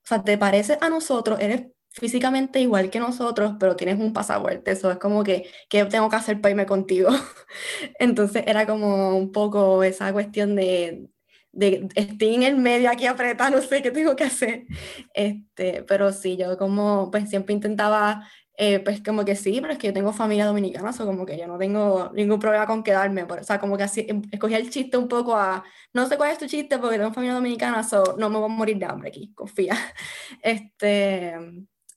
o sea, te pareces a nosotros, eres físicamente igual que nosotros, pero tienes un pasaporte, eso es como que, ¿qué tengo que hacer para irme contigo? entonces era como un poco esa cuestión de, de estoy en el medio aquí apretada, no sé qué tengo que hacer. Este, pero sí, yo como pues siempre intentaba eh, pues como que sí, pero es que yo tengo familia dominicana, o como que yo no tengo ningún problema con quedarme, o sea, como que así, em, escogí el chiste un poco a, no sé cuál es tu chiste porque tengo familia dominicana, so no me voy a morir de hambre aquí, confía. Este,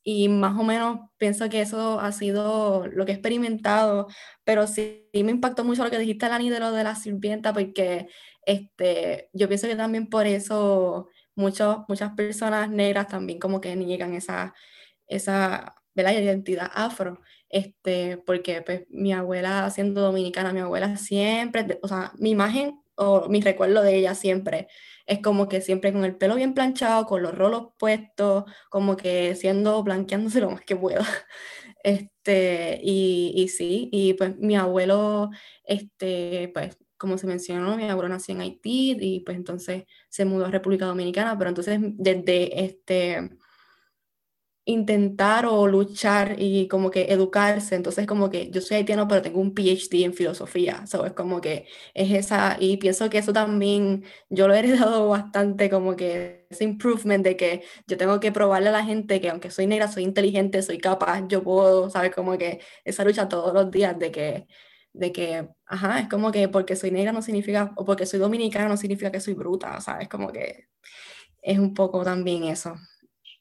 y más o menos pienso que eso ha sido lo que he experimentado, pero sí, me impactó mucho lo que dijiste, Lani, de lo de la sirvienta, porque este, yo pienso que también por eso muchos, muchas personas negras también como que niegan esa, esa la identidad afro, este, porque pues mi abuela siendo dominicana, mi abuela siempre, o sea, mi imagen o mi recuerdo de ella siempre es como que siempre con el pelo bien planchado, con los rolos puestos, como que siendo, blanqueándose lo más que pueda. Este, y, y sí, y pues mi abuelo, este, pues como se mencionó, mi abuelo nació en Haití y pues entonces se mudó a República Dominicana, pero entonces desde este intentar o luchar y como que educarse. Entonces como que yo soy haitiano, pero tengo un PhD en filosofía, ¿sabes? Como que es esa, y pienso que eso también yo lo he heredado bastante, como que ese improvement de que yo tengo que probarle a la gente que aunque soy negra, soy inteligente, soy capaz, yo puedo, ¿sabes? Como que esa lucha todos los días de que de que, ajá, es como que porque soy negra no significa, o porque soy dominicana no significa que soy bruta, ¿sabes? Como que es un poco también eso.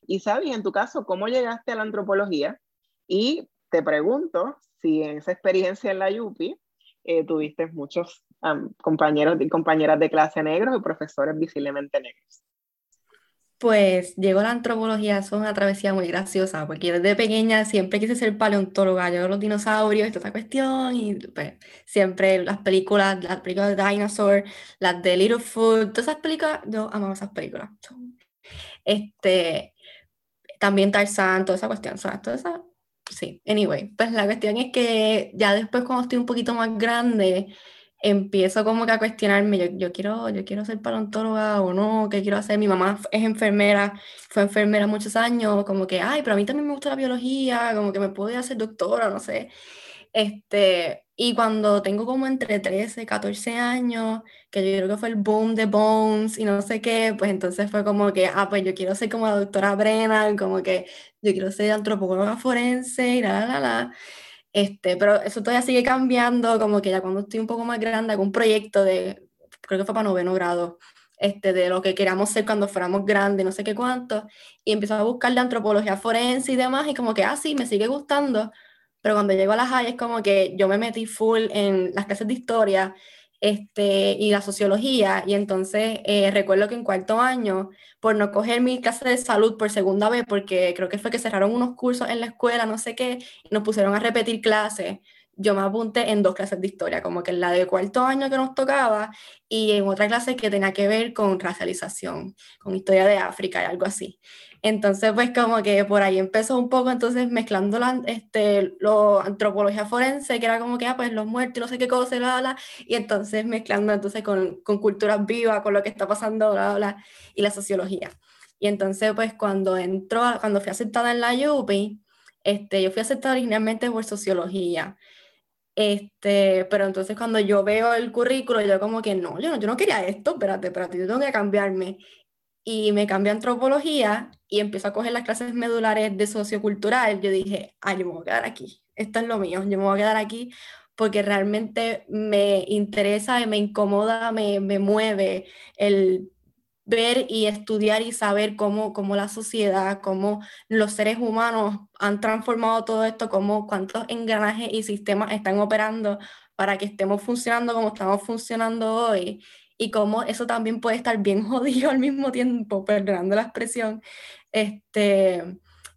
Y Sabi, en tu caso, ¿cómo llegaste a la antropología? Y te pregunto si en esa experiencia en la Yupi eh, tuviste muchos compañeros y compañeras de clase negros y profesores visiblemente negros. Pues llegó la antropología, es una travesía muy graciosa, porque desde pequeña siempre quise ser paleontóloga, yo los dinosaurios y toda esa cuestión, y pues siempre las películas, las películas de Dinosaur, las de Littlefoot, todas esas películas, yo amaba esas películas. Este, también Tarzan, toda esa cuestión, ¿sabes? Toda esa, sí, anyway, pues la cuestión es que ya después cuando estoy un poquito más grande, empiezo como que a cuestionarme, yo, yo, quiero, yo quiero ser paleontóloga o no, ¿qué quiero hacer? Mi mamá es enfermera, fue enfermera muchos años, como que, ay, pero a mí también me gusta la biología, como que me puedo hacer doctora, no sé. Este, y cuando tengo como entre 13, 14 años, que yo creo que fue el boom de Bones y no sé qué, pues entonces fue como que, ah, pues yo quiero ser como la doctora Brennan, como que yo quiero ser antropóloga forense y la, la, la. Este, pero eso todavía sigue cambiando, como que ya cuando estoy un poco más grande, hago un proyecto de, creo que fue para noveno grado, este, de lo que queríamos ser cuando fuéramos grandes, no sé qué cuánto, y empiezo a buscar la antropología forense y demás, y como que, ah, sí, me sigue gustando, pero cuando llego a la high es como que yo me metí full en las clases de historia este, y la sociología, y entonces eh, recuerdo que en cuarto año, por no coger mi clase de salud por segunda vez, porque creo que fue que cerraron unos cursos en la escuela, no sé qué, y nos pusieron a repetir clases, yo me apunté en dos clases de historia, como que en la de cuarto año que nos tocaba y en otra clase que tenía que ver con racialización, con historia de África y algo así. Entonces, pues como que por ahí empezó un poco, entonces mezclando la este, lo, antropología forense, que era como que, ah, pues los muertos, no sé qué cosa, bla, bla, y entonces mezclando entonces con, con culturas vivas, con lo que está pasando, bla, bla, y la sociología. Y entonces, pues cuando entró, cuando fui aceptada en la UPI, este, yo fui aceptada originalmente por sociología. Este, pero entonces cuando yo veo el currículo, yo como que no, yo no, yo no quería esto, espérate, espérate, yo tengo que cambiarme. Y me cambié a antropología y empiezo a coger las clases medulares de sociocultural. Yo dije, ah, yo me voy a quedar aquí, esto es lo mío, yo me voy a quedar aquí porque realmente me interesa, me incomoda, me, me mueve el ver y estudiar y saber cómo, cómo la sociedad, cómo los seres humanos han transformado todo esto, cómo cuántos engranajes y sistemas están operando para que estemos funcionando como estamos funcionando hoy y cómo eso también puede estar bien jodido al mismo tiempo, perdonando la expresión. Este,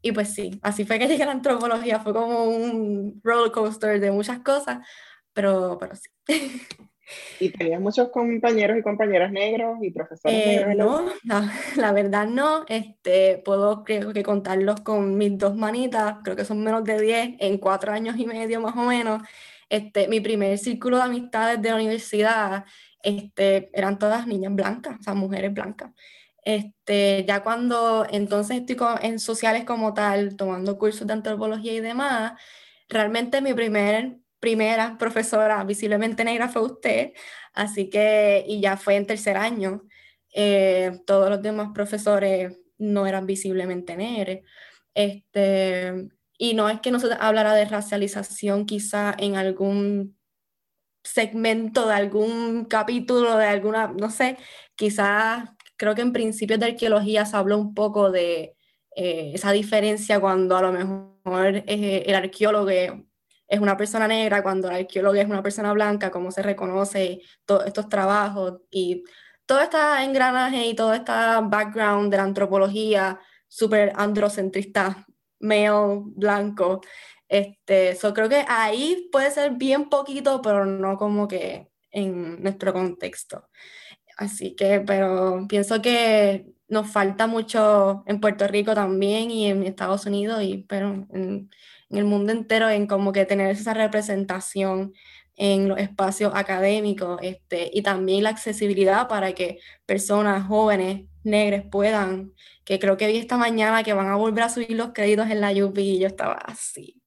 y pues sí, así fue que llegué a la antropología, fue como un roller coaster de muchas cosas, pero, pero sí. ¿Y tenías muchos compañeros y compañeras negros y profesores Eh, negros? no, la, la verdad no. Este, puedo creo que contarlos con mis dos manitas, creo que son menos de 10 en cuatro años y medio más o menos. Este, mi primer círculo de amistades de la universidad este, eran todas niñas blancas, o sea, mujeres blancas. Este, ya cuando entonces estoy en sociales como tal, tomando cursos de antropología y demás, realmente mi primer, primera profesora visiblemente negra fue usted, así que, y ya fue en tercer año, eh, todos los demás profesores no eran visiblemente negros. Este, y no es que no se hablara de racialización quizá en algún segmento de algún capítulo, de alguna, no sé, quizás creo que en principios de arqueología se habló un poco de eh, esa diferencia cuando a lo mejor eh, el arqueólogo es una persona negra, cuando el arqueólogo es una persona blanca, cómo se reconoce todos estos trabajos. Y todo este engranaje y todo este background de la antropología súper androcentrista, male, blanco, este, so creo que ahí puede ser bien poquito, pero no como que en nuestro contexto. Así que, pero pienso que nos falta mucho en Puerto Rico también y en Estados Unidos, y, pero en, en el mundo entero, en como que tener esa representación en los espacios académicos este, y también la accesibilidad para que personas jóvenes negras puedan, que creo que vi esta mañana que van a volver a subir los créditos en la UP y yo estaba así,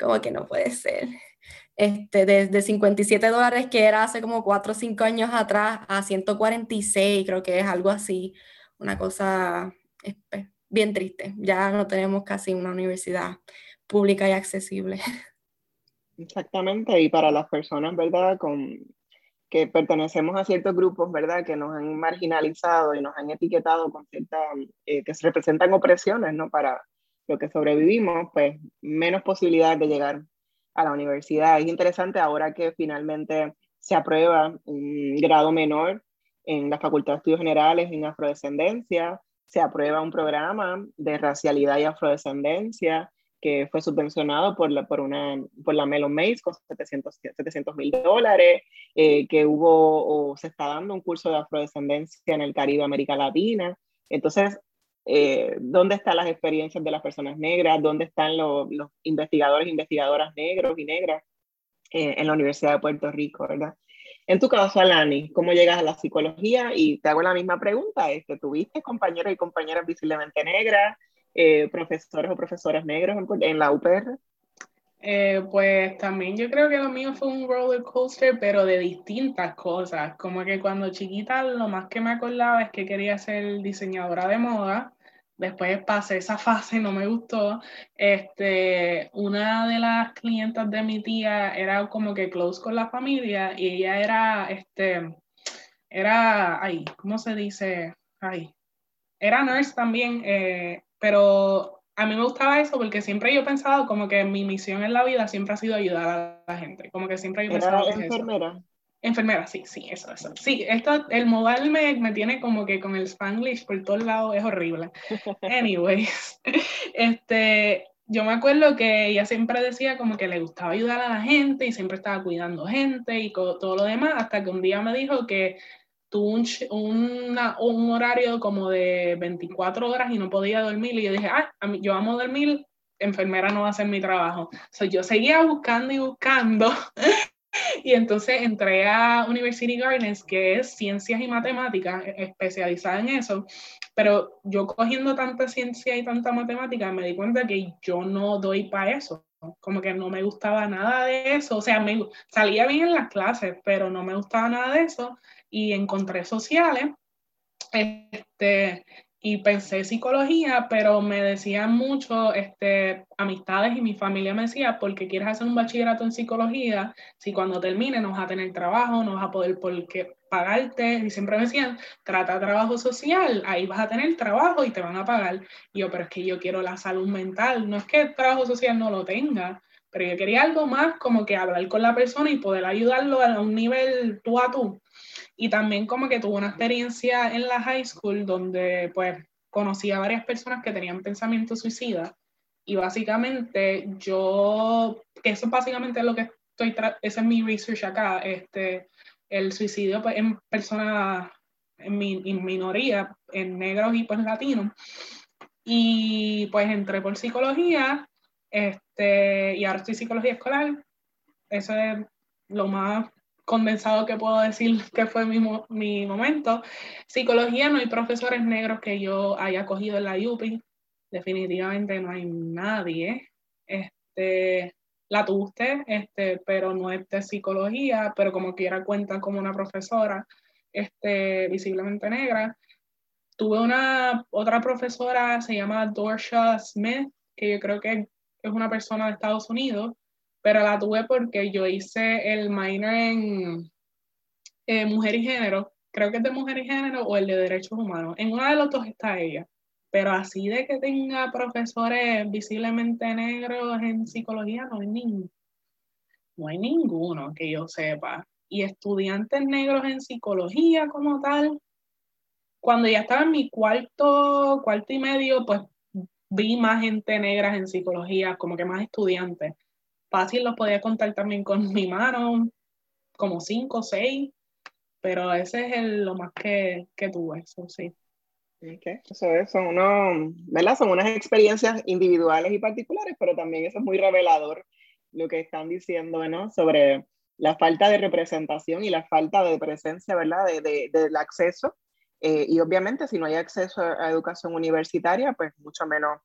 como que no puede ser. Este, desde 57 dólares que era hace como 4 o 5 años atrás a 146, creo que es algo así, una cosa este, bien triste. Ya no tenemos casi una universidad pública y accesible. Exactamente, y para las personas, ¿verdad? Con, que pertenecemos a ciertos grupos, ¿verdad? Que nos han marginalizado y nos han etiquetado con ciertas, eh, que representan opresiones, ¿no? Para lo que sobrevivimos, pues menos posibilidades de llegar a la universidad. Es interesante ahora que finalmente se aprueba un grado menor en la Facultad de Estudios Generales en Afrodescendencia, se aprueba un programa de racialidad y afrodescendencia que fue subvencionado por la, por una, por la Mellon Mays con 700 mil dólares, eh, que hubo o se está dando un curso de afrodescendencia en el Caribe, América Latina. Entonces, eh, ¿dónde están las experiencias de las personas negras? ¿Dónde están los, investigadores e investigadoras negros y negras eh, en la Universidad de Puerto Rico, verdad? En tu caso, Alani, ¿cómo llegas a la psicología? Y te hago la misma pregunta, este, ¿tuviste compañeros y compañeras visiblemente negras? eh, profesores o profesoras negros en, en la UPR? Eh, pues también yo creo que lo mío fue un roller coaster, pero de distintas cosas. Como que cuando chiquita lo más que me acordaba es que quería ser diseñadora de moda. Después pasé esa fase, no me gustó. Este, una de las clientas de mi tía era como que close con la familia y ella era, este, era, ay, ¿cómo se dice? Ay, era nurse también, eh, pero a mí me gustaba eso porque siempre yo he pensado como que mi misión en la vida siempre ha sido ayudar a la gente, como que siempre yo he pensado ¿Era que es eso. enfermera? Enfermera, sí, sí, eso, eso. Sí, esto, el modal me, me tiene como que con el spanglish por todos lados, es horrible. Anyways, este, yo me acuerdo que ella siempre decía como que le gustaba ayudar a la gente y siempre estaba cuidando gente y todo lo demás, hasta que un día me dijo que tuvo un, una- un horario como de 24 horas y no podía dormir y yo dije, ah, a mí, yo amo dormir, enfermera no va a hacer mi trabajo. So, yo seguía buscando y buscando y entonces entré a University Gardens, que es ciencias y matemáticas, e, especializada en eso, pero yo cogiendo tanta ciencia y tanta matemática me di cuenta que yo no doy para eso, como que no me gustaba nada de eso, o sea, me salía bien en las clases, pero no me gustaba nada de eso y encontré sociales. Este, y pensé psicología, pero me decían mucho, este, amistades y mi familia me decía, ¿por qué quieres hacer un bachillerato en psicología? Si cuando termine no vas a tener trabajo, no vas a poder porque pagarte. Y siempre me decían, trata trabajo social, ahí vas a tener trabajo y te van a pagar. Y yo, pero es que yo quiero la salud mental, no es que el trabajo social no lo tenga, pero yo quería algo más como que hablar con la persona y poder ayudarlo a un nivel tú a tú. Y también como que tuve una experiencia en la high school donde pues conocí a varias personas que tenían pensamientos suicidas y básicamente yo, que eso básicamente es lo que estoy, ese es mi research acá, este, el suicidio pues, en personas, en, mi, en minoría, en negros y pues latinos. Y pues entré por psicología, este, y ahora estoy psicología escolar. Eso es lo más condensado que puedo decir que fue mi, mi momento. Psicología, no hay profesores negros que yo haya cogido en la UPI. Definitivamente no hay nadie. Este, la tuve usted, este, pero no es de psicología, pero como quiera cuenta como una profesora este, visiblemente negra. Tuve una otra profesora, se llama Dorsha Smith, que yo creo que es una persona de Estados Unidos, pero la tuve porque yo hice el minor en mujer y género, creo que es de mujer y género o el de derechos humanos. En uno de los dos está ella, pero así de que tenga profesores visiblemente negros en psicología, no hay ninguno. No hay ninguno que yo sepa. Y estudiantes negros en psicología como tal, cuando ya estaba en mi cuarto, cuarto y medio, pues vi más gente negra en psicología, como que más estudiantes fácil los podía contar también con mi mano, como cinco o seis, pero ese es el, lo más que, que tuve, eso sí. Eso es, son, uno, ¿verdad? son unas experiencias individuales y particulares, pero también eso es muy revelador lo que están diciendo ¿no? sobre la falta de representación y la falta de presencia ¿verdad? De, de, del acceso. Eh, y obviamente si no hay acceso a educación universitaria, pues mucho menos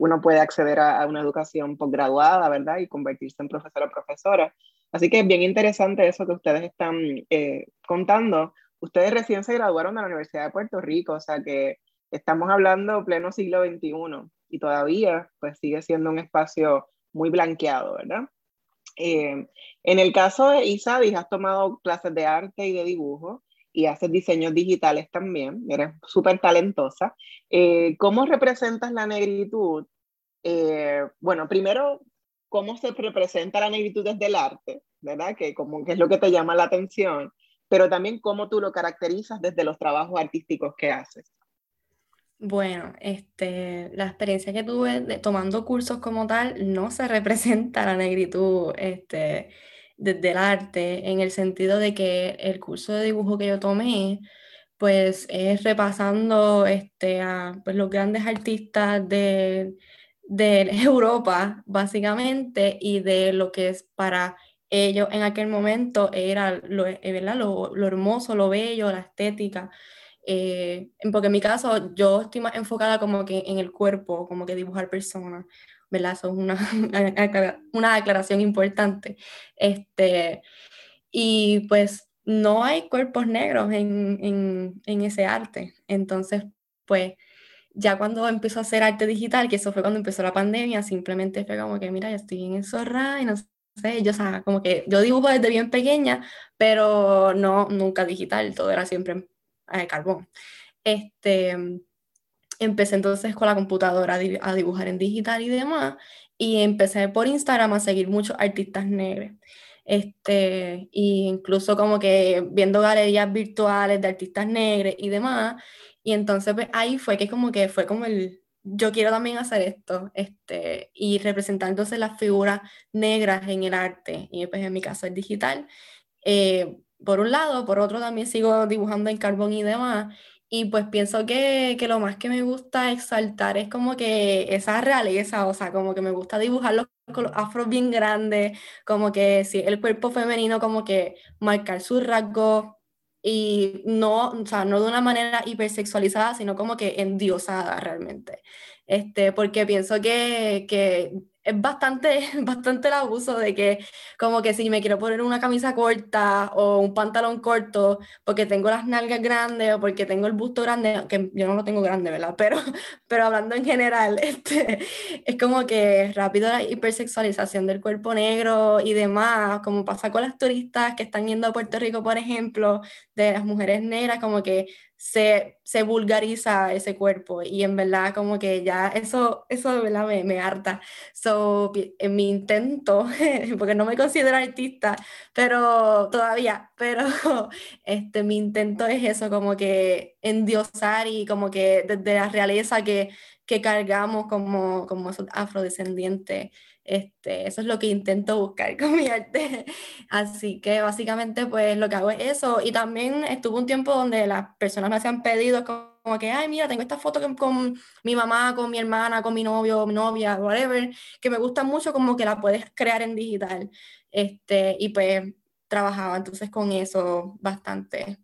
uno puede acceder a, una educación posgraduada, ¿verdad? Y convertirse en profesor o profesora. Así que es bien interesante eso que ustedes están eh, contando. Ustedes recién se graduaron de la Universidad de Puerto Rico, o sea que estamos hablando pleno siglo XXI y todavía pues sigue siendo un espacio muy blanqueado, ¿verdad? Eh, en el caso de Isabis, has tomado clases de arte y de dibujo y haces diseños digitales también, eres súper talentosa. Eh, ¿Cómo representas la negritud? Eh, bueno, primero, ¿cómo se representa la negritud desde el arte? ¿Verdad? Que, como, que es lo que te llama la atención, pero también cómo tú lo caracterizas desde los trabajos artísticos que haces. Bueno, este, la experiencia que tuve tomando cursos como tal no se representa la negritud este, desde el arte, en el sentido de que el curso de dibujo que yo tomé, pues es repasando este, a pues, los grandes artistas de, de Europa, básicamente, y de lo que es para ellos en aquel momento era lo, eh, ¿verdad? Lo, lo hermoso, lo bello, la estética. Eh, porque en mi caso yo estoy más enfocada como que en el cuerpo, como que dibujar personas. ¿Verdad? Eso es una, una declaración importante. Este, y pues no hay cuerpos negros en, en, en, ese arte. Entonces, pues ya cuando empezó a hacer arte digital, que eso fue cuando empezó la pandemia, simplemente fue como que, mira, ya estoy en zorra y no sé, yo, o como que yo dibujo desde bien pequeña, pero no, nunca digital, todo era siempre eh, carbón. Este, empecé entonces con la computadora a dibujar en digital y demás, y empecé por Instagram a seguir muchos artistas negros. Este, y incluso como que viendo galerías virtuales de artistas negros y demás, y entonces pues, ahí fue que como que fue como el, yo quiero también hacer esto, este, y representar entonces las figuras negras en el arte, y pues en mi caso es digital. Eh, por un lado, por otro también sigo dibujando en carbón y demás, Y pues pienso que, que, lo más que me gusta exaltar es como que esa realeza, o sea, como que me gusta dibujar los, afros bien grandes, como que sí, el cuerpo femenino, como que marcar sus rasgos y no, o sea, no de una manera hipersexualizada, sino como que endiosada realmente. Este, porque pienso que, que es bastante, bastante el abuso de que como que si me quiero poner una camisa corta o un pantalón corto porque tengo las nalgas grandes o porque tengo el busto grande, que yo no lo tengo grande, ¿verdad? Pero, pero hablando en general, este, es como que rápido la hipersexualización del cuerpo negro y demás, como pasa con las turistas que están yendo a Puerto Rico, por ejemplo, de las mujeres negras, como que se, se, vulgariza ese cuerpo y en verdad como que ya eso, eso de verdad me, me harta. So, en mi intento, porque no me considero artista, pero todavía, pero este, mi intento es eso, como que endiosar y como que desde la realeza que, que cargamos como, como afrodescendientes este, eso es lo que intento buscar con mi arte. Así que básicamente pues lo que hago es eso. Y también estuve un tiempo donde las personas me hacían pedidos como que, ay, mira, tengo esta foto con, mi mamá, con mi hermana, con mi novio, mi novia, whatever, que me gusta mucho como que la puedes crear en digital. Este, y pues trabajaba entonces con eso bastante.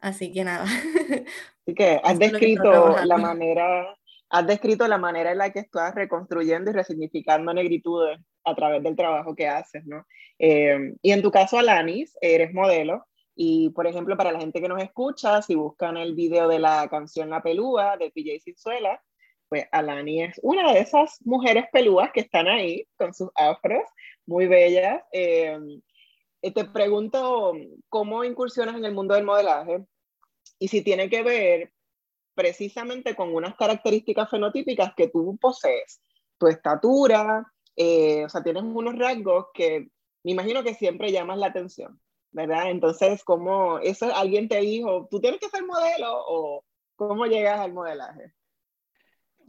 Así que nada. Así que has descrito la manera has descrito la manera en la que estás reconstruyendo y resignificando negritudes a través del trabajo que haces, ¿no? Eh, y en tu caso, Alanis, eres modelo. Y, por ejemplo, para la gente que nos escucha, si buscan el video de la canción La Pelúa de PJ Cinzuela, pues Alani es una de esas mujeres pelúas que están ahí con sus afros, muy bellas. Eh, te pregunto, ¿cómo incursionas en el mundo del modelaje? Y si tiene que ver precisamente con unas características fenotípicas que tú posees, tu estatura, eh, o sea, tienes unos rasgos que me imagino que siempre llamas la atención, ¿verdad? Entonces, ¿cómo eso alguien te dijo, tú tienes que ser modelo o cómo llegas al modelaje?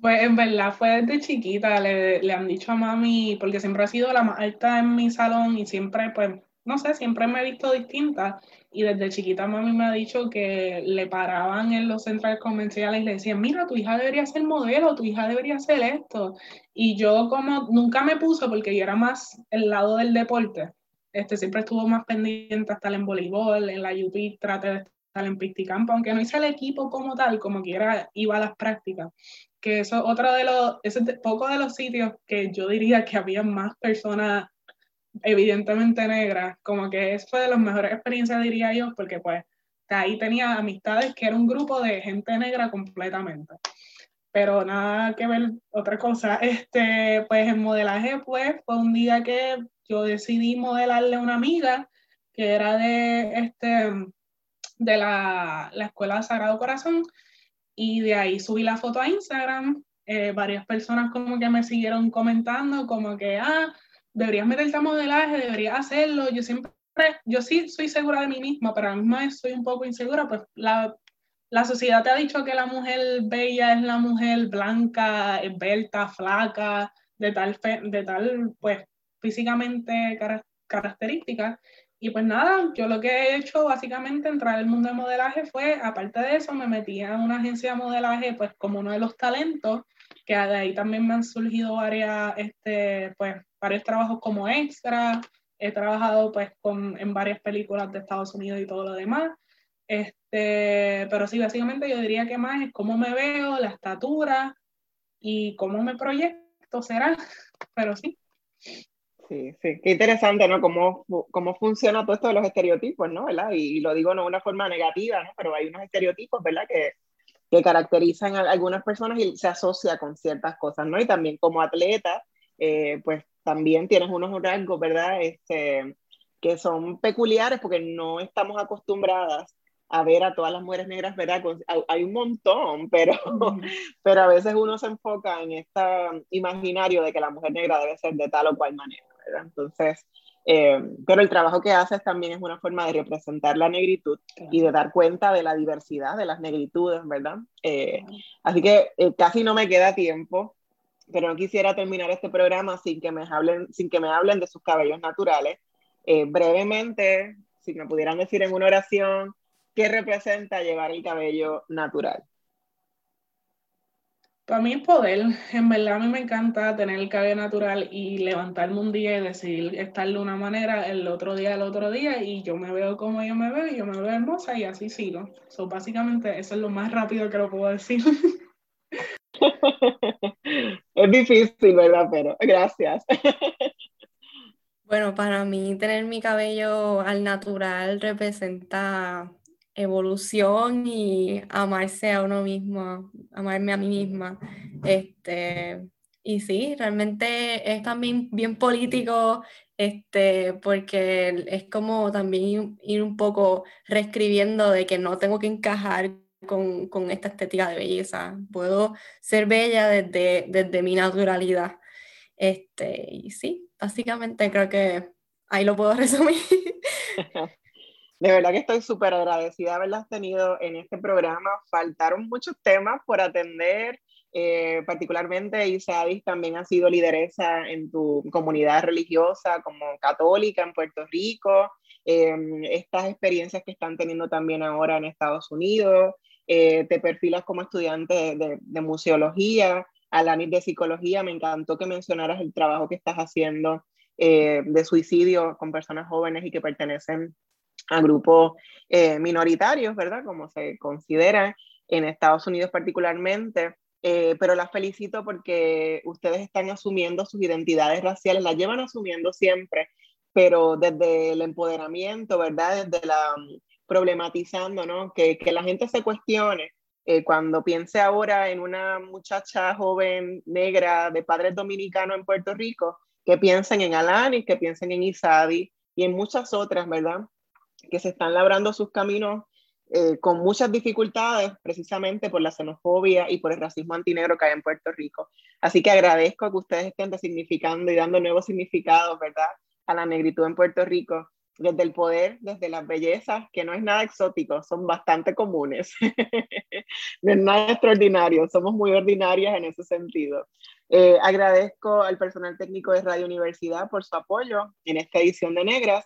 Pues en verdad fue desde chiquita, le, le han dicho a mami, porque siempre ha sido la más alta en mi salón y siempre pues no sé, siempre me he visto distinta y desde chiquita mami me ha dicho que le paraban en los centros comerciales y le decían, mira, tu hija debería ser modelo, tu hija debería hacer esto. Y yo como nunca me puso porque yo era más el lado del deporte, este, siempre estuvo más pendiente a estar en voleibol, en la UP traté de estar en pisticampo, aunque no hice el equipo como tal, como quiera iba a las prácticas. Que eso es otro de los, ese poco de los sitios que yo diría que había más personas evidentemente negra, como que eso fue de las mejores experiencias, diría yo, porque pues ahí tenía amistades que era un grupo de gente negra completamente. Pero nada que ver, otra cosa, este, pues el modelaje pues fue un día que yo decidí modelarle a una amiga que era de, este, de la, la Escuela Sagrado Corazón y de ahí subí la foto a Instagram. Eh, varias personas como que me siguieron comentando como que, ah, deberías meterte a modelaje, deberías hacerlo. Yo siempre, yo sí soy segura de mí misma, pero a mí misma soy un poco insegura, pues la, la sociedad te ha dicho que la mujer bella es la mujer blanca, esbelta, flaca, de tal, de tal pues, físicamente característica. Y pues nada, yo lo que he hecho básicamente entrar al mundo de modelaje fue, aparte de eso, me metí en una agencia de modelaje pues como uno de los talentos, que de ahí también me han surgido varias, este, pues, varios trabajos como extra, he trabajado pues con, en varias películas de Estados Unidos y todo lo demás. Este, pero sí, básicamente yo diría que más es cómo me veo, la estatura y cómo me proyecto será, pero sí. Sí, sí, qué interesante, ¿no? Cómo, cómo funciona todo esto de los estereotipos, ¿no? ¿verdad? Y, lo digo no de una forma negativa, ¿no? Pero hay unos estereotipos, ¿verdad? Que, que caracterizan a algunas personas y se asocia con ciertas cosas, ¿no? Y también como atleta, eh, pues también tienes unos rasgos, ¿verdad? Este, que son peculiares porque no estamos acostumbradas a ver a todas las mujeres negras, ¿verdad? Hay un montón, pero, pero a veces uno se enfoca en este imaginario de que la mujer negra debe ser de tal o cual manera, ¿verdad? Entonces, eh, pero el trabajo que haces también es una forma de representar la negritud y de dar cuenta de la diversidad de las negritudes, ¿verdad? Eh, así que eh, casi no me queda tiempo pero no quisiera terminar este programa sin que me hablen, sin que me hablen de sus cabellos naturales. Brevemente, si me pudieran decir en una oración, ¿qué representa llevar el cabello natural? Para mí es poder, en verdad a mí me encanta tener el cabello natural y levantarme un día y decidir estar de una manera, el otro día el otro día y yo me veo como yo me veo y yo me veo hermosa y así sigo. So, básicamente eso es lo más rápido que lo puedo decir. es difícil, ¿verdad? Pero gracias. Bueno, para mí tener mi cabello al natural representa evolución y amarse a uno mismo, amarme a mí misma. Este, y sí, realmente es también bien político, este, porque es como también ir un poco reescribiendo de que no tengo que encajar con, con esta estética de belleza. Puedo ser bella desde, desde mi naturalidad. Este, y sí, básicamente creo que ahí lo puedo resumir. De verdad que estoy súper agradecida de haberlas tenido en este programa. Faltaron muchos temas por atender. Eh, particularmente Isadis también ha sido lideresa en tu comunidad religiosa como católica en Puerto Rico. Em, estas experiencias que están teniendo también ahora en Estados Unidos. Eh, te perfilas como estudiante de, de museología, Alanis de psicología. Me encantó que mencionaras el trabajo que estás haciendo eh, de suicidio con personas jóvenes y que pertenecen a grupos eh, minoritarios, ¿verdad? Como se considera en Estados Unidos particularmente. Eh, pero las felicito porque ustedes están asumiendo sus identidades raciales, las llevan asumiendo siempre, pero desde el empoderamiento, ¿verdad? Desde la mm, problematizando, ¿no? Que, que la gente se cuestione. cuando piense ahora en una muchacha joven negra de padres dominicanos en Puerto Rico, que piensen en Alanis, que piensen en Isadi y en muchas otras, ¿verdad? Que se están labrando sus caminos eh, con muchas dificultades precisamente por la xenofobia y por el racismo antinegro que hay en Puerto Rico. Así que agradezco que ustedes estén resignificando y dando nuevos significados, ¿verdad?, a la negritud en Puerto Rico, desde el poder, desde las bellezas, que no es nada exótico, son bastante comunes. no es nada extraordinario, somos muy ordinarias en ese sentido. Eh, agradezco al personal técnico de Radio Universidad por su apoyo en esta edición de Negras